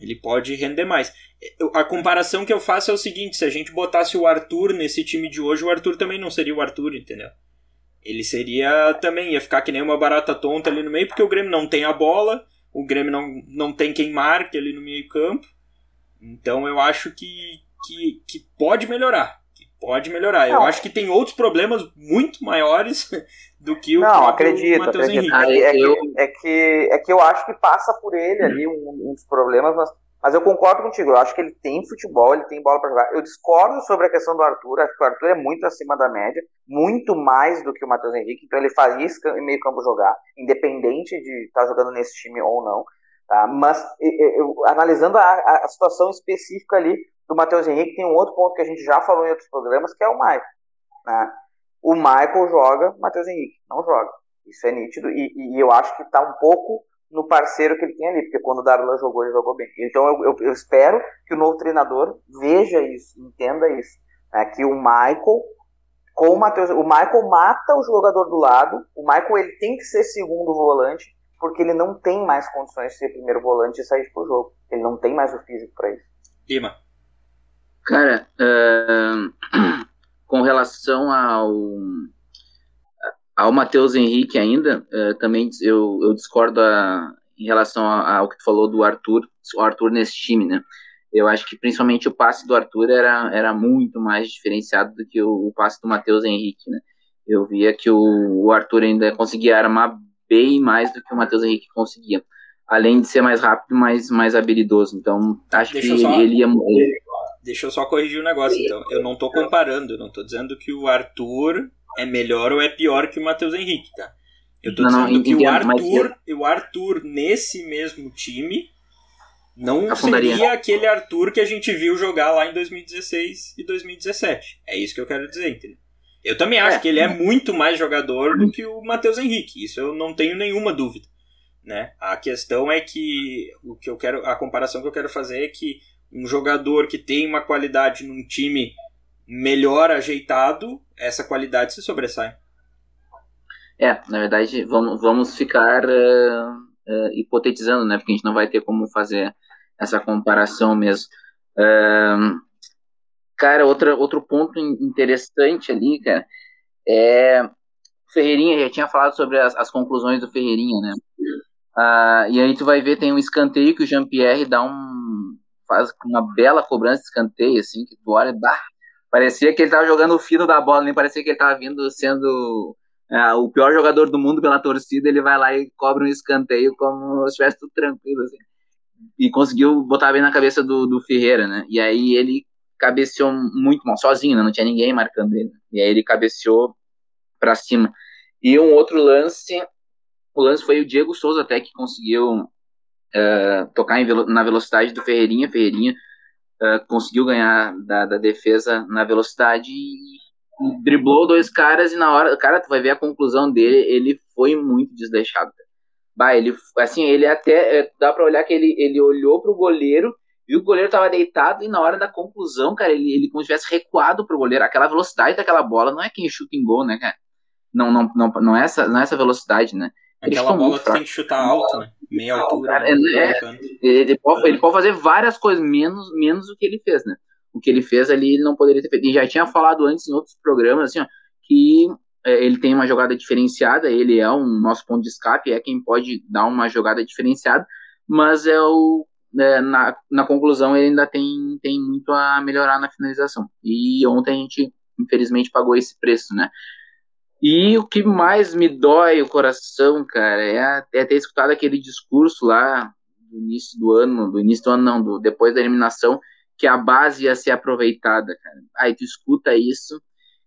ele pode render mais. A comparação que eu faço é o seguinte: se a gente botasse o Arthur nesse time de hoje, o Arthur também não seria o Arthur, entendeu? Ele seria também, ia ficar que nem uma barata tonta ali no meio, porque o Grêmio não tem a bola, o Grêmio não, não tem quem marque ali no meio campo. Então eu acho que, que, que pode melhorar. Que pode melhorar. Não. Eu acho que tem outros problemas muito maiores do que o não, acredito, Matheus Henrique. É, é, que, é, que, é que eu acho que passa por ele ali um, uns problemas, mas mas eu concordo contigo, eu acho que ele tem futebol, ele tem bola para jogar. Eu discordo sobre a questão do Arthur, acho que o Arthur é muito acima da média, muito mais do que o Matheus Henrique, então ele faz isso em meio campo jogar, independente de estar tá jogando nesse time ou não. Tá? Mas eu, eu, analisando a, a, situação específica ali do Matheus Henrique, tem um outro ponto que a gente já falou em outros programas, que é o Michael. Né? O Michael joga, Matheus Henrique não joga. Isso é nítido, e, e eu acho que está um pouco no parceiro que ele tem ali, porque quando o Darlan jogou, ele jogou bem. Então eu, eu, eu espero que o novo treinador veja isso, entenda isso. Né? Que o Michael, com o Matheus, o Michael mata o jogador do lado, o Michael ele tem que ser segundo volante, porque ele não tem mais condições de ser primeiro volante e sair pro jogo. Ele não tem mais o físico para isso. Lima. Cara, uh, com relação ao ao Matheus Henrique ainda, uh, também eu, eu discordo a, em relação ao que tu falou do Arthur, o Arthur nesse time, né? Eu acho que principalmente o passe do Arthur era, era muito mais diferenciado do que o, o passe do Matheus Henrique, né? Eu via que o, o, Arthur ainda conseguia armar bem mais do que o Matheus Henrique conseguia. Além de ser mais rápido, mais, mais habilidoso. Então, acho deixa que só, ele ia. Deixa eu só corrigir um negócio, então. Eu não tô comparando, não tô dizendo que o Arthur é melhor ou é pior que o Matheus Henrique, tá? Eu tô não, dizendo não, que entendo, o Arthur, mas... o Arthur nesse mesmo time não Afundaria. seria aquele Arthur que a gente viu jogar lá em 2016 e 2017. É isso que eu quero dizer, entendeu? Eu também acho é. que ele é muito mais jogador do que o Matheus Henrique. Isso eu não tenho nenhuma dúvida, né? A questão é que o que eu quero, a comparação que eu quero fazer é que um jogador que tem uma qualidade num time melhor ajeitado, essa qualidade se sobressai. É, na verdade, vamos, vamos ficar uh, uh, hipotetizando, né? Porque a gente não vai ter como fazer essa comparação mesmo. Uh, cara, outra, outro ponto interessante ali, cara, é. Ferreirinha já tinha falado sobre as, as conclusões do Ferreirinha, né? Uh, e aí tu vai ver, tem um escanteio que o Jean-Pierre dá um. faz uma bela cobrança de escanteio, assim, que tu olha, dá. Parecia que ele tava jogando o fino da bola, nem parecia que ele tava vindo sendo é, o pior jogador do mundo pela torcida, ele vai lá e cobra um escanteio como se estivesse tudo tranquilo, assim. E conseguiu botar bem na cabeça do, do Ferreira, né? E aí ele cabeceou muito mal, sozinho, né? não tinha ninguém marcando ele. E aí ele cabeceou para cima. E um outro lance, o lance foi o Diego Souza até que conseguiu uh, tocar velo na velocidade do Ferreirinha. Ferreirinha uh, conseguiu ganhar da, da defesa na velocidade e driblou dois caras e na hora, cara, tu vai ver a conclusão dele, ele foi muito desleixado. Bah, ele, assim, ele até, é, dá pra olhar que ele, ele olhou pro goleiro, que o goleiro tava deitado e na hora da conclusão, cara, ele, ele como se tivesse recuado pro goleiro. Aquela velocidade daquela bola não é quem chuta em gol, né, cara? Não, não, não, não, é, essa, não é essa velocidade, né? Aquela bola que tem que chutar alto, né? Meia altura. Cara, né? é, ele, pode, ele pode fazer várias coisas, menos, menos o que ele fez, né? o que ele fez ali ele não poderia ter feito. E já tinha falado antes em outros programas assim, ó, que é, ele tem uma jogada diferenciada, ele é um nosso ponto de escape, é quem pode dar uma jogada diferenciada, mas é o é, na, na conclusão ele ainda tem, tem muito a melhorar na finalização. E ontem a gente, infelizmente, pagou esse preço, né? E o que mais me dói o coração, cara, é, é ter escutado aquele discurso lá do início do ano, do início do ano não, do, depois da eliminação, que a base ia ser aproveitada, cara. Aí tu escuta isso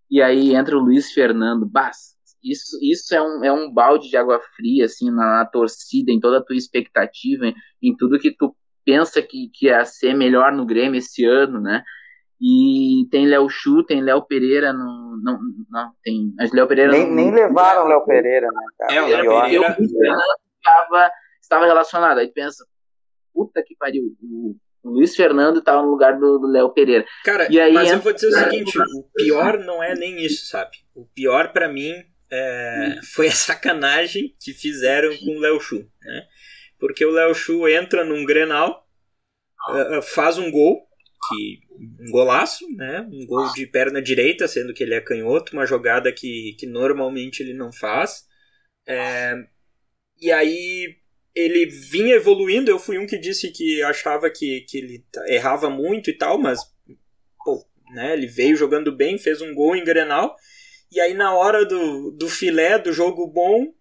e aí entra o Luiz Fernando. Bas, isso, isso é, um, é um balde de água fria, assim, na, na torcida, em toda a tua expectativa, em, em, tudo que tu pensa que, que ia ser melhor no Grêmio esse ano, né? E tem Léo Chu, tem Léo Pereira, no, não, não, tem. Mas Léo Pereira. Nem, nem levaram Léo Pereira, né, cara? É, o Léo Pereira. Estava, estava relacionado. Aí tu pensa, puta que pariu, o o Luiz Fernando estava no lugar do Léo Pereira. Cara, e aí, mas eu vou dizer o seguinte: o pior não é nem isso, sabe? O pior para mim é, foi a sacanagem que fizeram com o Léo Chu, né? Porque o Léo Chu entra num Grenal, uh, faz um gol, que, um golaço, né? Um gol de perna direita, sendo que ele é canhoto, uma jogada que, que normalmente ele não faz. É, e aí ele vinha evoluindo. Eu fui um que disse que achava que, que ele errava muito e tal, mas pô, né, ele veio jogando bem, fez um gol em Grenal. E aí, na hora do, do filé, do jogo bom,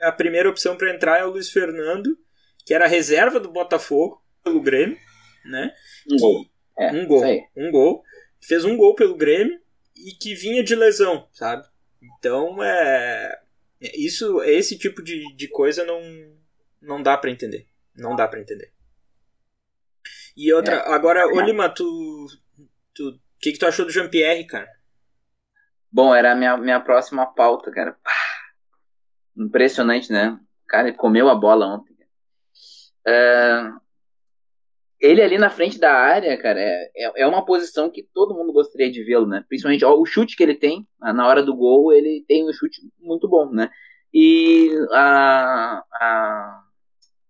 a primeira opção para entrar é o Luiz Fernando, que era a reserva do Botafogo pelo Grêmio, né? Um gol. É, um gol. Um gol. Fez um gol pelo Grêmio e que vinha de lesão, sabe? Então, é. é isso, esse tipo de, de coisa não, não dá para entender. Não dá para entender. E outra, é. agora, ô Lima, tu. tu o que, que tu achou do Jean-Pierre, cara? Bom, era a minha, minha próxima pauta, cara. Impressionante, né? Cara, ele comeu a bola ontem. É, ele ali na frente da área, cara, é, é, é uma posição que todo mundo gostaria de vê-lo, né? Principalmente ó, o chute que ele tem, na hora do gol, ele tem um chute muito bom, né? E a, a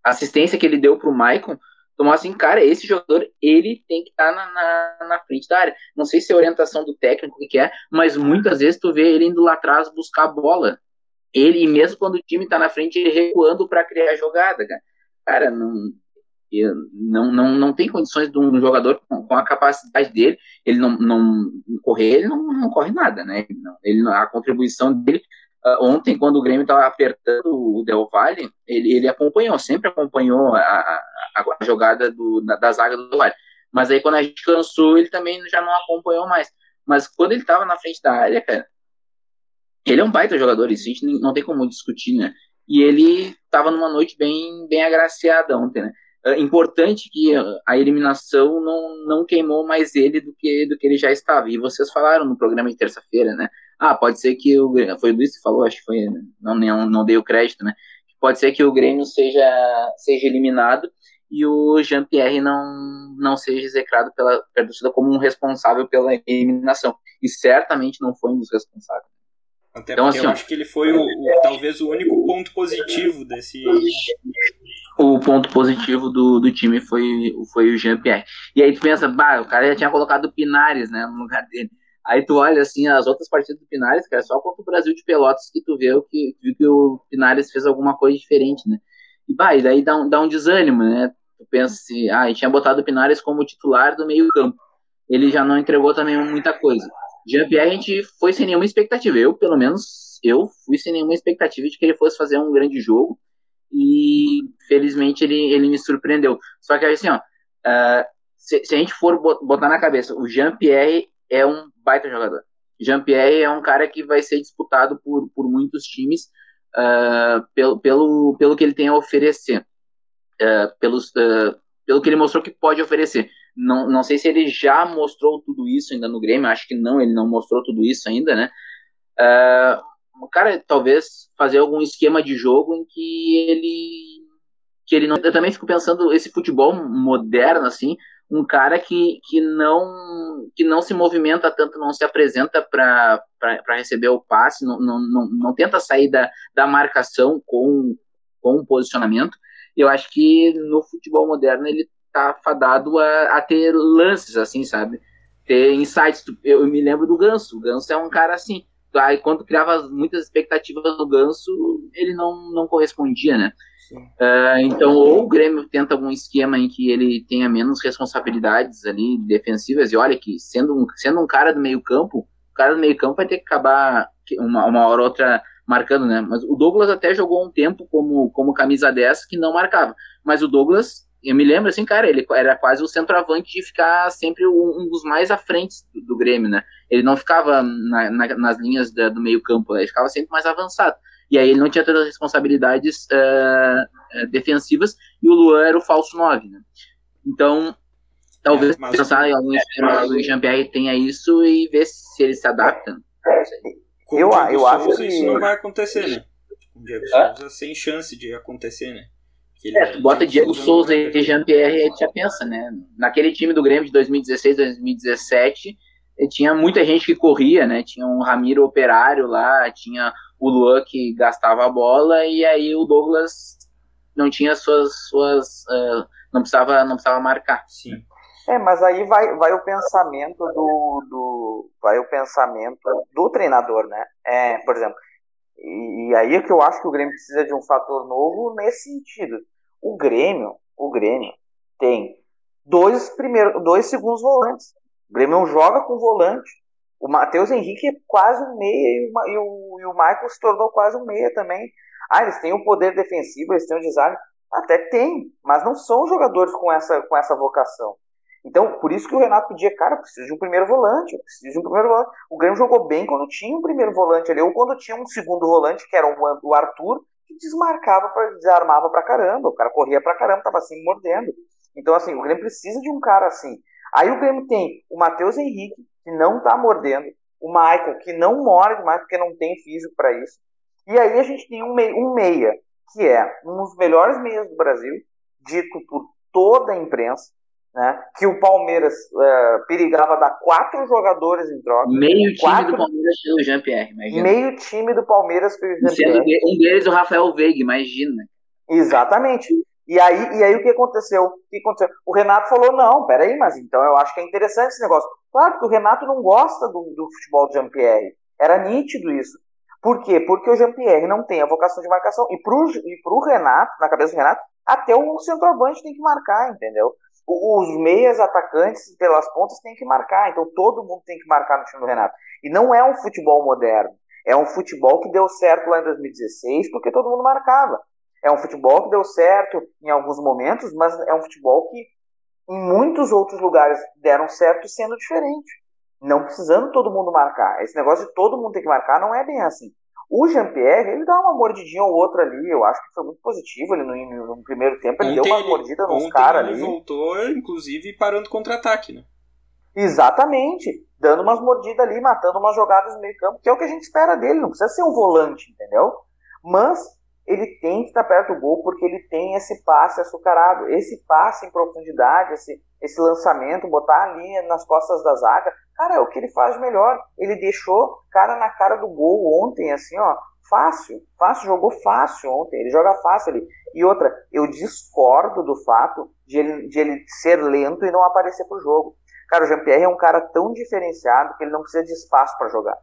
assistência que ele deu pro Maicon, tomou assim, cara, esse jogador, ele tem que estar tá na, na, na, frente da área. Não sei se é orientação do técnico, que é, mas muitas vezes tu vê ele indo lá atrás buscar a bola. Ele, mesmo quando o time tá na frente, ele recuando para criar jogada, cara. Cara, não, não, não, não tem condições de um jogador com, com a capacidade dele, ele não, não correr, ele não, não corre nada, né? Ele, não, ele a contribuição dele uh, ontem, quando o Grêmio estava apertando o Del Valle, ele, ele acompanhou, sempre acompanhou a, a, a jogada do, da, da, zaga do Del Valle. Mas aí quando a gente cansou, ele também já não acompanhou mais. Mas quando ele estava na frente da área, cara, ele é um baita jogador, isso a gente não tem como discutir, né? E ele estava numa noite bem, bem agraciada ontem, né? É importante que a eliminação não, não queimou mais ele do que, do que ele já estava. E vocês falaram no programa de terça-feira, né? Ah, pode ser que o foi o Luiz que falou, acho que foi, não, não, não dei o crédito, né? Pode ser que o Grêmio seja, seja eliminado e o Jean-Pierre não, não seja execrado pela, pela torcida como um responsável pela eliminação. E certamente não foi um dos responsáveis. Até então, porque assim, eu acho que ele foi o, o, talvez o único ponto positivo desse. O ponto positivo do, do time foi, foi o Jean-Pierre. E aí tu pensa, bah, o cara já tinha colocado o Pinares, né, no lugar dele. Aí tu olha assim as outras partidas do Pinares, cara, só contra o Brasil de Pelotas que tu vê o que, que o Pinares fez alguma coisa diferente, né? E bah, e daí dá um, dá um desânimo, né? Tu pensa assim, ah, e tinha botado o Pinares como titular do meio-campo. Ele já não entregou também muita coisa. Jean-Pierre a gente foi sem nenhuma expectativa. Eu, pelo menos, eu fui sem nenhuma expectativa de que ele fosse fazer um grande jogo. E felizmente ele, ele me surpreendeu. Só que assim, ó, uh, se, se, a gente for botar na cabeça, o Jean-Pierre é um baita jogador. Jean-Pierre é um cara que vai ser disputado por, por muitos times uh, pelo, pelo, pelo que ele tem a oferecer, uh, pelos, pelo que ele mostrou que pode oferecer. Não, não sei se ele já mostrou tudo isso ainda no Grêmio, acho que não, ele não mostrou tudo isso ainda, né? Uh, cara, talvez fazer algum esquema de jogo em que ele que ele não. Eu também fico pensando esse futebol moderno assim, um cara que, que não que não se movimenta tanto, não se apresenta para receber o passe, não, não, não, não tenta sair da, da marcação com com o posicionamento. Eu acho que no futebol moderno ele tá fadado a, a ter lances, assim, sabe? Ter insights. Eu, eu, me lembro do Ganso. O Ganso é um cara assim. Aí quando criava muitas expectativas no Ganso, ele não, não correspondia, né? Uh, então, ou o Grêmio tenta algum esquema em que ele tenha menos responsabilidades ali defensivas, e olha que sendo um, sendo um cara do meio-campo, o cara do meio-campo vai ter que acabar uma, uma hora ou outra marcando, né? Mas o Douglas até jogou um tempo como, como camisa 10 que não marcava. Mas o Douglas eu me lembro, assim, cara, ele era quase o centroavante de ficar sempre um, dos mais à frente do, do Grêmio, né? Ele não ficava na, na, nas linhas da, do meio campo, ele ficava sempre mais avançado. E aí ele não tinha tantas responsabilidades uh, defensivas, e o Luan era o falso 9, né? Então, talvez é, pensar em algum esquema do Jean-Pierre tenha isso e ver se ele se adapta. Eu, eu acho que isso não vai acontecer, né? O Diego Souza sem chance de acontecer, né? É, tu bota Diego Souza e Jean-Pierre, e já pensa, né? Naquele time do Grêmio de 2016, 2017, tinha muita gente que corria, né? Tinha um Ramiro Operário lá, tinha o Luan que gastava a bola, e aí o Douglas não tinha suas. suas uh, não, precisava, não precisava marcar. Sim. É, mas aí vai, vai o pensamento do, do. Vai o pensamento do treinador, né? É, por exemplo, e, e, aí é que eu acho que o Grêmio precisa de um fator novo nesse sentido. O Grêmio, o Grêmio tem dois primeiros, dois segundos volantes. O Grêmio não joga com volante. O Matheus Henrique é quase um meia e o, e o, e o Michael se tornou quase um meia também. Ah, eles têm o um poder defensivo, eles têm o um design. Até tem, mas não são jogadores com essa, com essa vocação. Então, por isso que o Renato pedia, cara, preciso de um primeiro volante, preciso de um primeiro volante. O Grêmio jogou bem quando tinha um primeiro volante ali, ou quando tinha um segundo volante, que era o Arthur, desmarcava, pra, desarmava pra caramba. O cara corria pra caramba, tava assim mordendo. Então, assim, o Grêmio precisa de um cara assim. Aí o Grêmio tem o Matheus Henrique, que não tá mordendo, o Michael, que não morde mais porque não tem físico para isso. E aí a gente tem um um meia, que é um dos melhores meias do Brasil, dito por toda a imprensa, né, que o Palmeiras uh, perigava dar quatro jogadores em troca. Meio time quatro... do Palmeiras pelo Jean-Pierre, imagina. Meio time do Palmeiras pelo Jean-Pierre. Um deles o Rafael Veiga, imagina. Exatamente. E aí, e aí o que aconteceu? O que aconteceu? O Renato falou, não, peraí, mas então eu acho que é interessante esse negócio. Claro que o Renato não gosta do, do futebol do Jean-Pierre. Era nítido isso. Por quê? Porque o Jean-Pierre não tem a vocação de marcação. E pro, e pro Renato, na cabeça do Renato, até o centroavante tem que marcar, entendeu? Os meias atacantes pelas pontas tem que marcar. Então todo mundo tem que marcar no time do Renato. E não é um futebol moderno. É um futebol que deu certo lá em 2016 porque todo mundo marcava. É um futebol que deu certo em alguns momentos, mas é um futebol que em muitos outros lugares deram certo sendo diferente. Não precisando todo mundo marcar. Esse negócio de todo mundo ter que marcar não é bem assim. O Jean-Pierre, ele dá uma mordidinha ou outra ali, eu acho que foi muito positivo ele no, no primeiro tempo, ele ontem deu uma mordida nos caras ali. Ele voltou, inclusive, parando contra-ataque, né? Exatamente, dando umas mordidas ali, matando umas jogadas no meio campo, que é o que a gente espera dele, não precisa ser um volante, entendeu? Mas ele tem que estar perto do gol porque ele tem esse passe açucarado, esse passe em profundidade, esse, esse lançamento, botar a linha nas costas da zaga. Cara, é o que ele faz melhor. Ele deixou cara na cara do gol ontem, assim, ó, fácil, fácil, jogou fácil ontem, ele joga fácil ali. E outra, eu discordo do fato de ele, de ele ser lento e não aparecer pro jogo. Cara, o Jean-Pierre é um cara tão diferenciado que ele não precisa de espaço para jogar.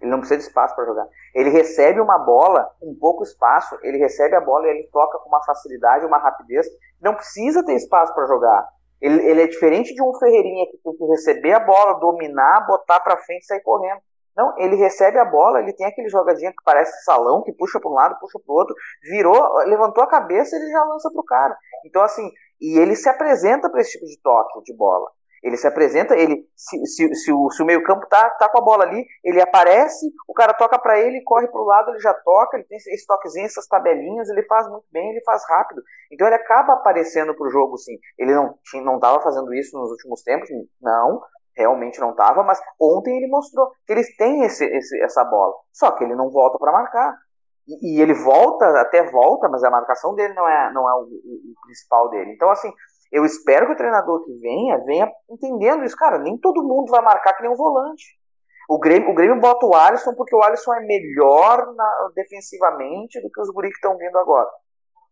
Ele não precisa de espaço para jogar. Ele recebe uma bola, um pouco espaço, ele recebe a bola e ele toca com uma facilidade, uma rapidez. Não precisa ter espaço para jogar. Ele, ele, é diferente de um Ferreirinha que tem que receber a bola, dominar, botar para frente e sair correndo. Não, ele recebe a bola, ele tem aquele jogadinho que parece salão, que puxa para um lado, puxa para o outro, virou, levantou a cabeça, ele já lança pro cara. Então assim, e ele se apresenta para esse tipo de toque de bola. Ele se apresenta, ele se, se, se o, o meio-campo tá, tá com a bola ali, ele aparece, o cara toca para ele, corre pro lado, ele já toca, ele tem esse toquezinho, essas tabelinhas, ele faz muito bem, ele faz rápido. Então ele acaba aparecendo pro jogo, sim. Ele não não estava fazendo isso nos últimos tempos, não, realmente não estava, mas ontem ele mostrou que eles têm esse, esse, essa bola. Só que ele não volta para marcar. E, e, ele volta, até volta, mas a marcação dele não é, não é o, o, o principal dele. Então, assim, eu espero que o treinador que venha, venha entendendo isso. Cara, nem todo mundo vai marcar que nem um volante. O Grêmio, o Grêmio bota o Alisson porque o Alisson é melhor na, defensivamente do que os guri que estão vindo agora.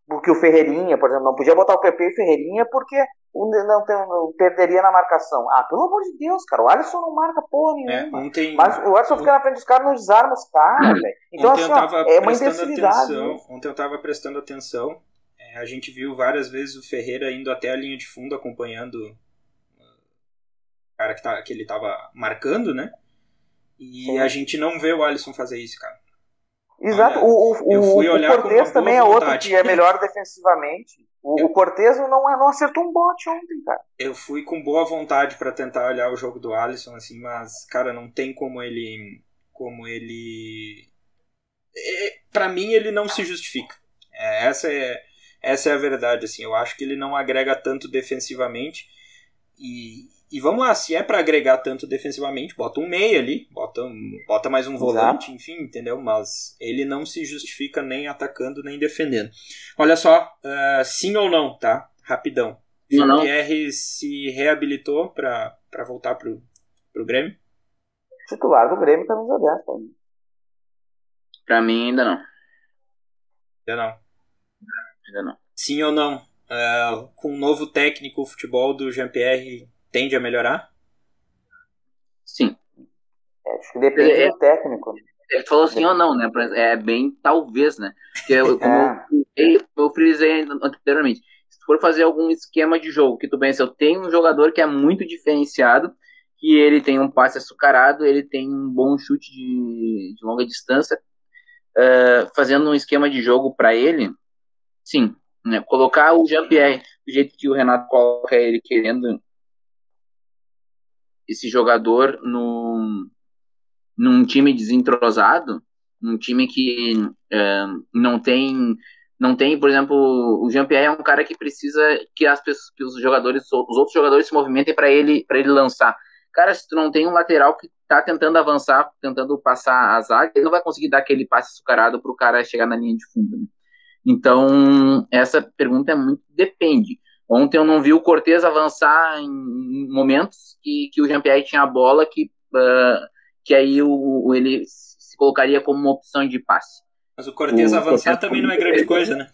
Porque o Ferreirinha, por exemplo, não podia botar o PP e o Ferreirinha porque não, não, perderia na marcação. Ah, pelo amor de Deus, cara, o Alisson não marca porra é, nenhuma. É, ontem, Mas o Alisson fica na frente dos caras, não desarma os caras, velho. Então, assim, ó, é uma imbecilidade. Atenção, ontem eu tava prestando atenção a gente viu várias vezes o Ferreira indo até a linha de fundo acompanhando o cara que, tá, que ele estava marcando, né? E Sim. a gente não vê o Alisson fazer isso, cara. Exato. Olha, o, o, eu fui olhar o Cortez também é outro que é melhor defensivamente. O, eu, o Cortez não, é, não acertou um bote ontem, cara. Eu fui com boa vontade para tentar olhar o jogo do Alisson, assim, mas, cara, não tem como ele. Como ele. É, para mim, ele não se justifica. É, essa é, essa é a verdade, assim. Eu acho que ele não agrega tanto defensivamente. E, e vamos lá, se é para agregar tanto defensivamente, bota um meia ali, bota, bota mais um volante, enfim, entendeu? Mas ele não se justifica nem atacando nem defendendo. Olha só, uh, sim ou não, tá? Rapidão. O Pierre se reabilitou para voltar pro, pro Grêmio? Titular do Grêmio, camisa 10, pra mim. Pra mim ainda não. Ainda não. Ainda não. Sim ou não? Uh, com o um novo técnico, o futebol do Jean-Pierre tende a melhorar? Sim. É, acho que depende é, do técnico. Ele falou sim ou não, né? É bem talvez, né? Porque eu, como é. eu, eu frisei anteriormente, se for fazer algum esquema de jogo que tu pensa, eu tenho um jogador que é muito diferenciado, que ele tem um passe açucarado, ele tem um bom chute de, de longa distância, uh, fazendo um esquema de jogo para ele, sim. Né? Colocar o Jean-Pierre do jeito que o Renato coloca ele querendo esse jogador no, num time desentrosado, num time que é, não tem não tem, por exemplo, o Jean-Pierre é um cara que precisa que as pessoas, que os jogadores, os outros jogadores se movimentem para ele para ele lançar. Cara, se tu não tem um lateral que tá tentando avançar, tentando passar a zaga, ele não vai conseguir dar aquele passe açucarado pro cara chegar na linha de fundo. Né? Então, essa pergunta é muito depende. Ontem eu não vi o Cortez avançar em momentos que, que o Jean-Pierre tinha a bola, que, uh, que aí o, ele se colocaria como uma opção de passe. Mas o Cortez avançar Cortez também não é grande coisa, né?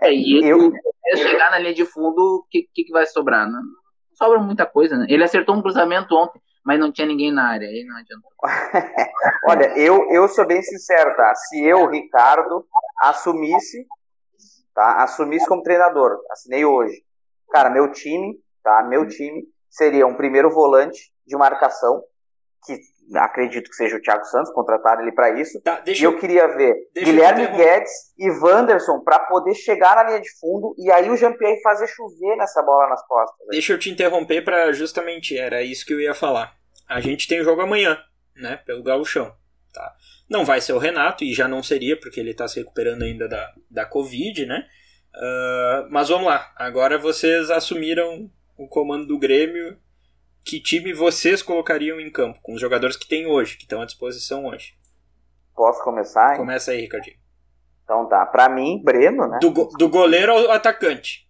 É, e ele eu... chegar na linha de fundo, o que, que, que, vai sobrar? Não, não sobra muita coisa, né? Ele acertou um cruzamento ontem, mas não tinha ninguém na área, aí não adiantou. Olha, eu, eu sou bem sincero, tá? Se eu, Ricardo, assumisse tá? Assumisse como treinador, assinei hoje. Cara, meu time, tá? Meu time seria um primeiro volante de marcação, que acredito que seja o Thiago Santos, contratar ele para isso. Tá, e eu, eu queria ver Guilherme Guedes e Wanderson para poder chegar na linha de fundo e aí o Jean-Pierre fazer chover nessa bola nas costas. Né? Deixa eu te interromper para justamente era isso que eu ia falar. A gente tem jogo amanhã, né, pelo Gauchão, tá? Não vai ser o Renato, e já não seria, porque ele está se recuperando ainda da, da Covid, né? Uh, mas vamos lá, agora vocês assumiram o comando do Grêmio. Que time vocês colocariam em campo, com os jogadores que tem hoje, que estão à disposição hoje? Posso começar? Hein? Começa aí, Ricardinho. Então tá, pra mim, Breno, né? Do, do goleiro ao atacante.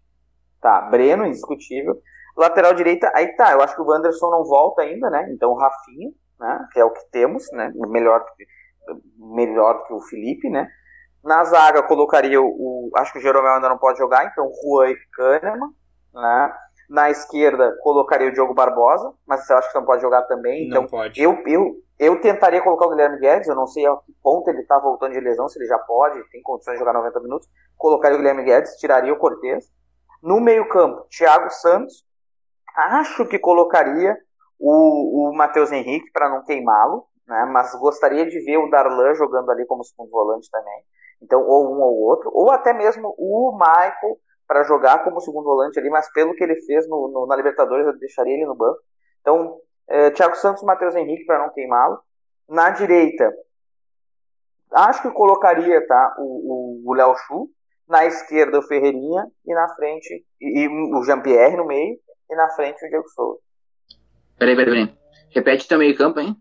Tá, Breno, indiscutível. Lateral direita, aí tá, eu acho que o Wanderson não volta ainda, né? Então o Rafinha, né? Que é o que temos, né? Melhor que melhor que o Felipe, né? Na zaga colocaria o, o, acho que o Jeromel ainda não pode jogar, então Juan e Kahneman, né? Na esquerda colocaria o Diogo Barbosa, mas eu acho que não pode jogar também. Então não pode. Eu, eu, eu tentaria colocar o Guilherme Guedes, eu não sei a que ponto ele está voltando de lesão, se ele já pode, tem condições de jogar 90 minutos. Colocaria o Guilherme Guedes, tiraria o Cortez. No meio-campo, Thiago Santos. Acho que colocaria o, o Matheus Henrique para não queimá-lo né? Mas gostaria de ver o Darlan jogando ali como segundo volante também. Então, ou um ou outro, ou até mesmo o Michael para jogar como segundo volante ali, mas pelo que ele fez no, no, na Libertadores, eu deixaria ele no banco. Então, é, Thiago Santos e Matheus Henrique para não queimá-lo. Na direita, acho que colocaria tá, o Léo Chu. Na esquerda, o Ferreirinha. E na frente, e, e o Jean-Pierre no meio. E na frente, o Diego Souza. Peraí, peraí, peraí. Repete teu meio campo, hein?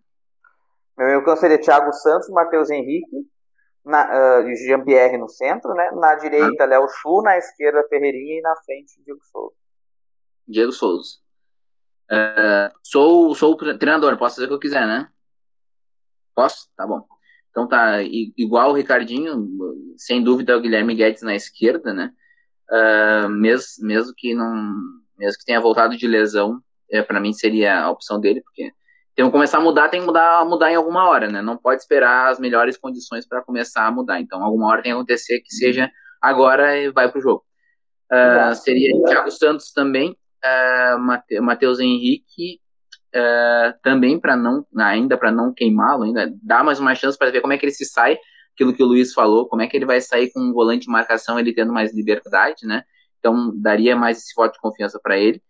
Meu meio campo seria Thiago Santos, Matheus Henrique, na, uh, Jean-Pierre no centro, né? Na direita, ah. Léo Chu, na esquerda, Ferreirinha e na frente, Diego Souza. Diego Souza. Uh, sou, sou o treinador, posso fazer o que eu quiser, né? Posso? Tá bom. Então tá, igual o Ricardinho, sem dúvida o Guilherme Guedes na esquerda, né? Uh, mesmo, mesmo que não. Mesmo que tenha voltado de lesão, é, para mim seria a opção dele, porque tem que começar a mudar, tem que mudar, mudar em alguma hora, né? Não pode esperar as melhores condições para começar a mudar. Então, alguma hora tem que acontecer que seja agora e vai para o jogo. Uh, seria Thiago Santos também, uh, Matheus Henrique uh, também para não, ainda para não queimá-lo, ainda dá mais uma chance para ver como é que ele se sai, aquilo que o Luiz falou, como é que ele vai sair com um volante de marcação, ele tendo mais liberdade, né? Então daria mais esse voto de confiança para ele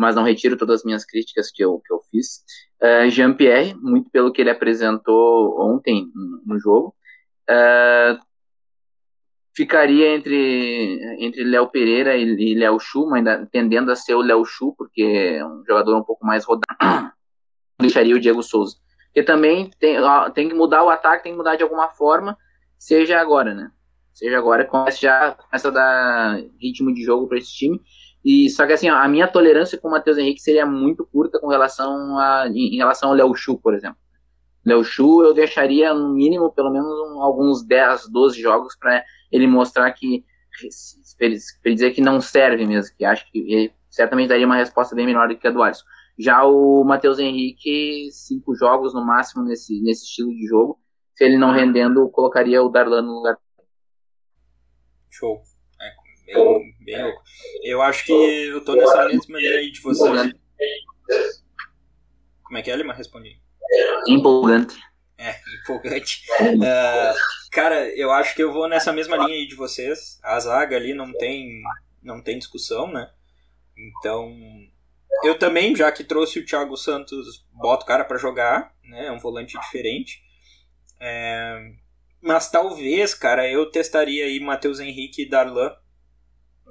mas não retiro todas as minhas críticas que eu, que eu fiz. Uh, Jean-Pierre, muito pelo que ele apresentou ontem no jogo. Uh, ficaria entre, entre Léo Pereira e, e Léo Chu, ainda tendendo a ser o Léo Chu, porque é um jogador um pouco mais rodado. Deixaria o Diego Souza. Porque também tem, tem que mudar o ataque, tem que mudar de alguma forma, seja agora, né? Seja agora, começa já começa a dar ritmo de jogo para esse time. E só que assim, ó, a minha tolerância com o Matheus Henrique seria muito curta com relação a em, relação ao Léo Chu, por exemplo. Léo Chu eu deixaria no mínimo pelo menos um, alguns 10, 12 jogos para ele mostrar que para ele dizer que não serve mesmo, que acho que ele certamente daria uma resposta bem melhor do que a do Alisson. Já o Matheus Henrique, cinco jogos no máximo nesse, nesse estilo de jogo. Se ele não rendendo, colocaria o Darlan no lugar. Show bem, bem louco. Eu acho que eu tô nessa mesma linha aí de vocês. Como é que é, Lima? Respondi. Empolgante. É, empolgante. Uh, cara, eu acho que eu vou nessa mesma linha aí de vocês. A zaga ali não tem, não tem discussão, né? Então, eu também, já que trouxe o Thiago Santos, boto o cara para jogar, né? É um volante diferente. É, mas talvez, cara, eu testaria aí Matheus Henrique e Darlan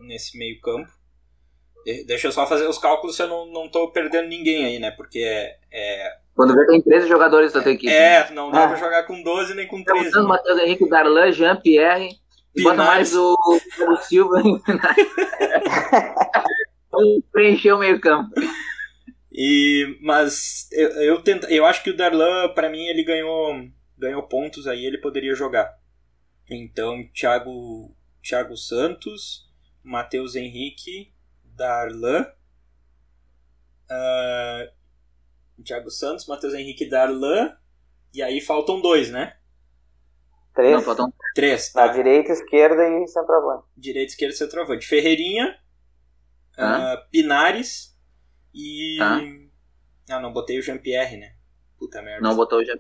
nesse meio campo. Deixa eu só fazer os cálculos se eu não, não tô perdendo ninguém aí, né? Porque é. é... Quando vê, tem 13 jogadores da tua equipe. É, não dá ah. pra jogar com 12 nem com 13. Então, Matheus Henrique, Darlan, Jean, Pierre Bota mais o, o Silva preencher o meio campo. E, mas eu, eu, tento, eu acho que o Darlan, para mim, ele ganhou, ganhou pontos aí, ele poderia jogar. Então, Thiago, Thiago Santos, Matheus Henrique, Darlan, uh, Thiago Santos, Matheus Henrique, Darlan, e aí faltam dois, né? Três. Não, faltam Três. Na Tá. direita, esquerda e centroavante. Direita, esquerda, centroavante. Ferreirinha, ah, Pinares e. Tá. Ah, não, botei o Jean-Pierre, né? Puta merda. Não botou o Jean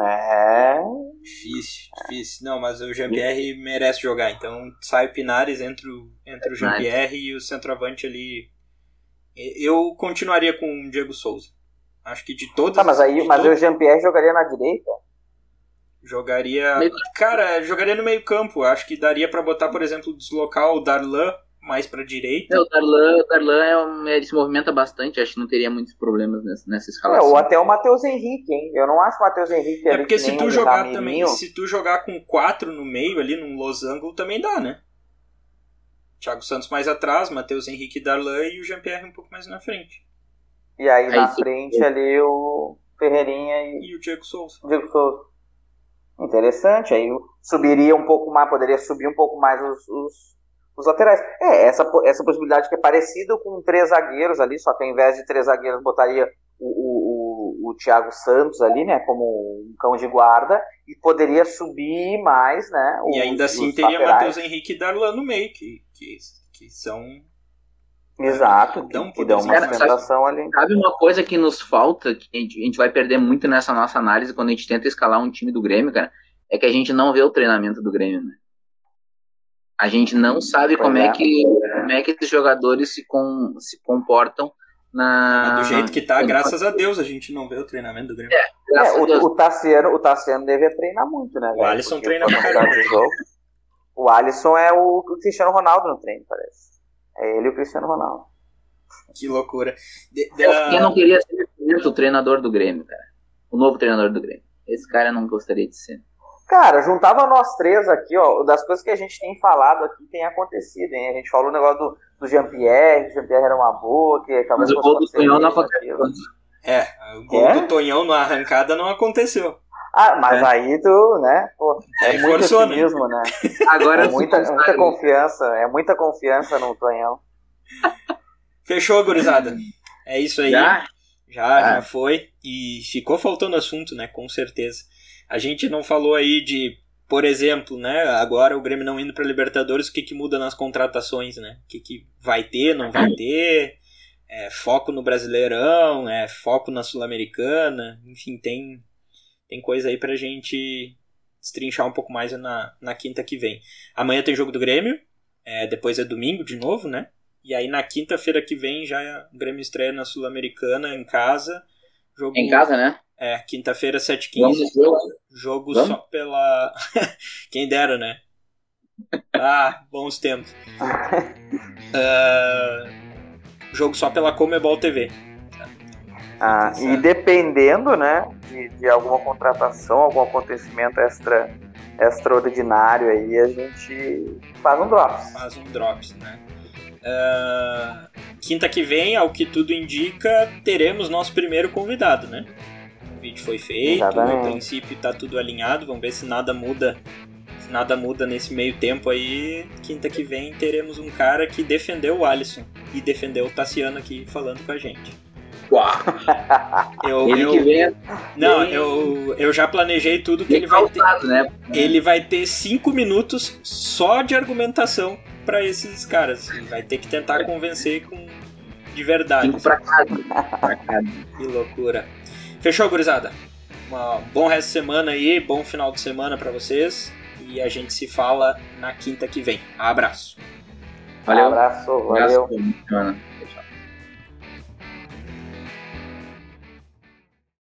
É. Difícil, difícil. Não, mas o Jean-Pierre merece jogar. Então sai o Pinares entre o, entre o Jean-Pierre e o centroavante ali. Eu continuaria com o Diego Souza. Acho que de todos. Tá, mas aí mas todos, o Jean-Pierre jogaria na direita? jogaria. Meio- Cara, jogaria no meio-campo. Acho que daria pra botar, por exemplo, deslocar o Darlan mais pra direita. É, o Darlan, o Darlan é um, ele se movimenta bastante, acho que não teria muitos problemas nessa, nessa É, escalação. ou até o Matheus Henrique, hein? Eu não acho o Matheus Henrique É porque que se tu jogar também, se tu jogar com quatro no meio ali num losango, também dá, né? Thiago Santos mais atrás, Matheus Henrique e Darlan e o Jean-Pierre um pouco mais na frente. E aí, Aí na sim. frente ali o Ferreirinha e E o Diego Souza. Diego Souza. Interessante, aí subiria um pouco mais, poderia subir um pouco mais os, os, os laterais. É, essa, essa possibilidade que é parecido com três zagueiros ali, só que ao invés de três zagueiros botaria o, o, o, o Thiago Santos ali, né, como um cão de guarda, e poderia subir mais, né, E os- ainda assim teria laterais. Matheus Henrique e Darlan no meio, que, que, que são. Exato, Dá um que dá uma poderzinho mais. sustentação ali. Sabe uma coisa que nos falta, que a gente, a gente vai perder muito nessa nossa análise quando a gente tenta escalar um time do Grêmio, cara, é que a gente não vê o treinamento do Grêmio, né? A gente não sabe como é. é. que como é que esses jogadores se, com, se comportam na do jeito que tá, graças a Deus a gente não vê o treinamento do Grêmio. É, Deus. o, o, Tassiano, o Tassiano deve treinar muito, né? velho? Alisson Porque treina com a pra quantidade caramba. de jogo. O Alisson é o, o Cristiano Ronaldo no treino, parece. É ele e o Cristiano Ronaldo. Que loucura. De- de- Quem não queria ser o treinador do Grêmio, cara? O novo treinador do Grêmio. Esse cara eu não gostaria de ser. Cara, juntava nós três aqui, ó, das coisas que a gente tem falado aqui tem acontecido, hein? A gente falou o negócio do, do Jean-Pierre, que o Jean-Pierre era uma boa, que talvez Mas o gol do Tonhão não aconteceu. aquilo. É, o gol É? do Tonhão na arrancada não aconteceu. Ah, mas É. aí tu, né? Pô, é Aí muito forçou, né? otimismo, né? Agora É muita, muita confiança, é muita confiança no Tonhão. Fechou, gurizada. É isso aí. Já? Já, Ah. já foi. E ficou faltando assunto, né? Com certeza. A gente não falou aí de, por exemplo, né? Agora o Grêmio não indo para Libertadores, o que, que muda nas contratações, né? O que, que vai ter, não vai ter. É, foco no Brasileirão, é, foco na Sul-Americana. Enfim, tem, tem coisa aí pra gente destrinchar um pouco mais na, na quinta que vem. Amanhã tem jogo do Grêmio. é, depois é domingo de novo, né? E aí na quinta-feira que vem já o Grêmio estreia na Sul-Americana em casa. Jogo, Em casa, né? É, quinta-feira, 7h15. Vamos no jogo. Vamos? só pela. Quem dera, né? Ah, bons tempos. Ah, jogo só pela Comebol TV. Ah, e dependendo, né, de, de alguma contratação, algum acontecimento extra, extraordinário aí, a gente faz um drops. Faz um drops, né? Ah, quinta que vem, ao que tudo indica, teremos nosso primeiro convidado, né? O vídeo foi feito, Exatamente. a princípio tá tudo alinhado, vamos ver se nada muda. Se nada muda nesse meio tempo aí, quinta que vem teremos um cara que defendeu o Alisson e defendeu o Tassiano aqui falando com a gente. Uau. Eu, Ele eu- que vem não, bem- eu, eu já planejei tudo que bem ele vai ter. né? Ele vai ter cinco minutos só de argumentação pra esses caras. Ele vai ter que tentar convencer com de verdade. Cinco pra casa. Que loucura. Fechou, gurizada? Um bom resto de semana aí, bom final de semana pra vocês. E a gente se fala na quinta que vem. Abraço. Valeu. Abraço, valeu. Abraço.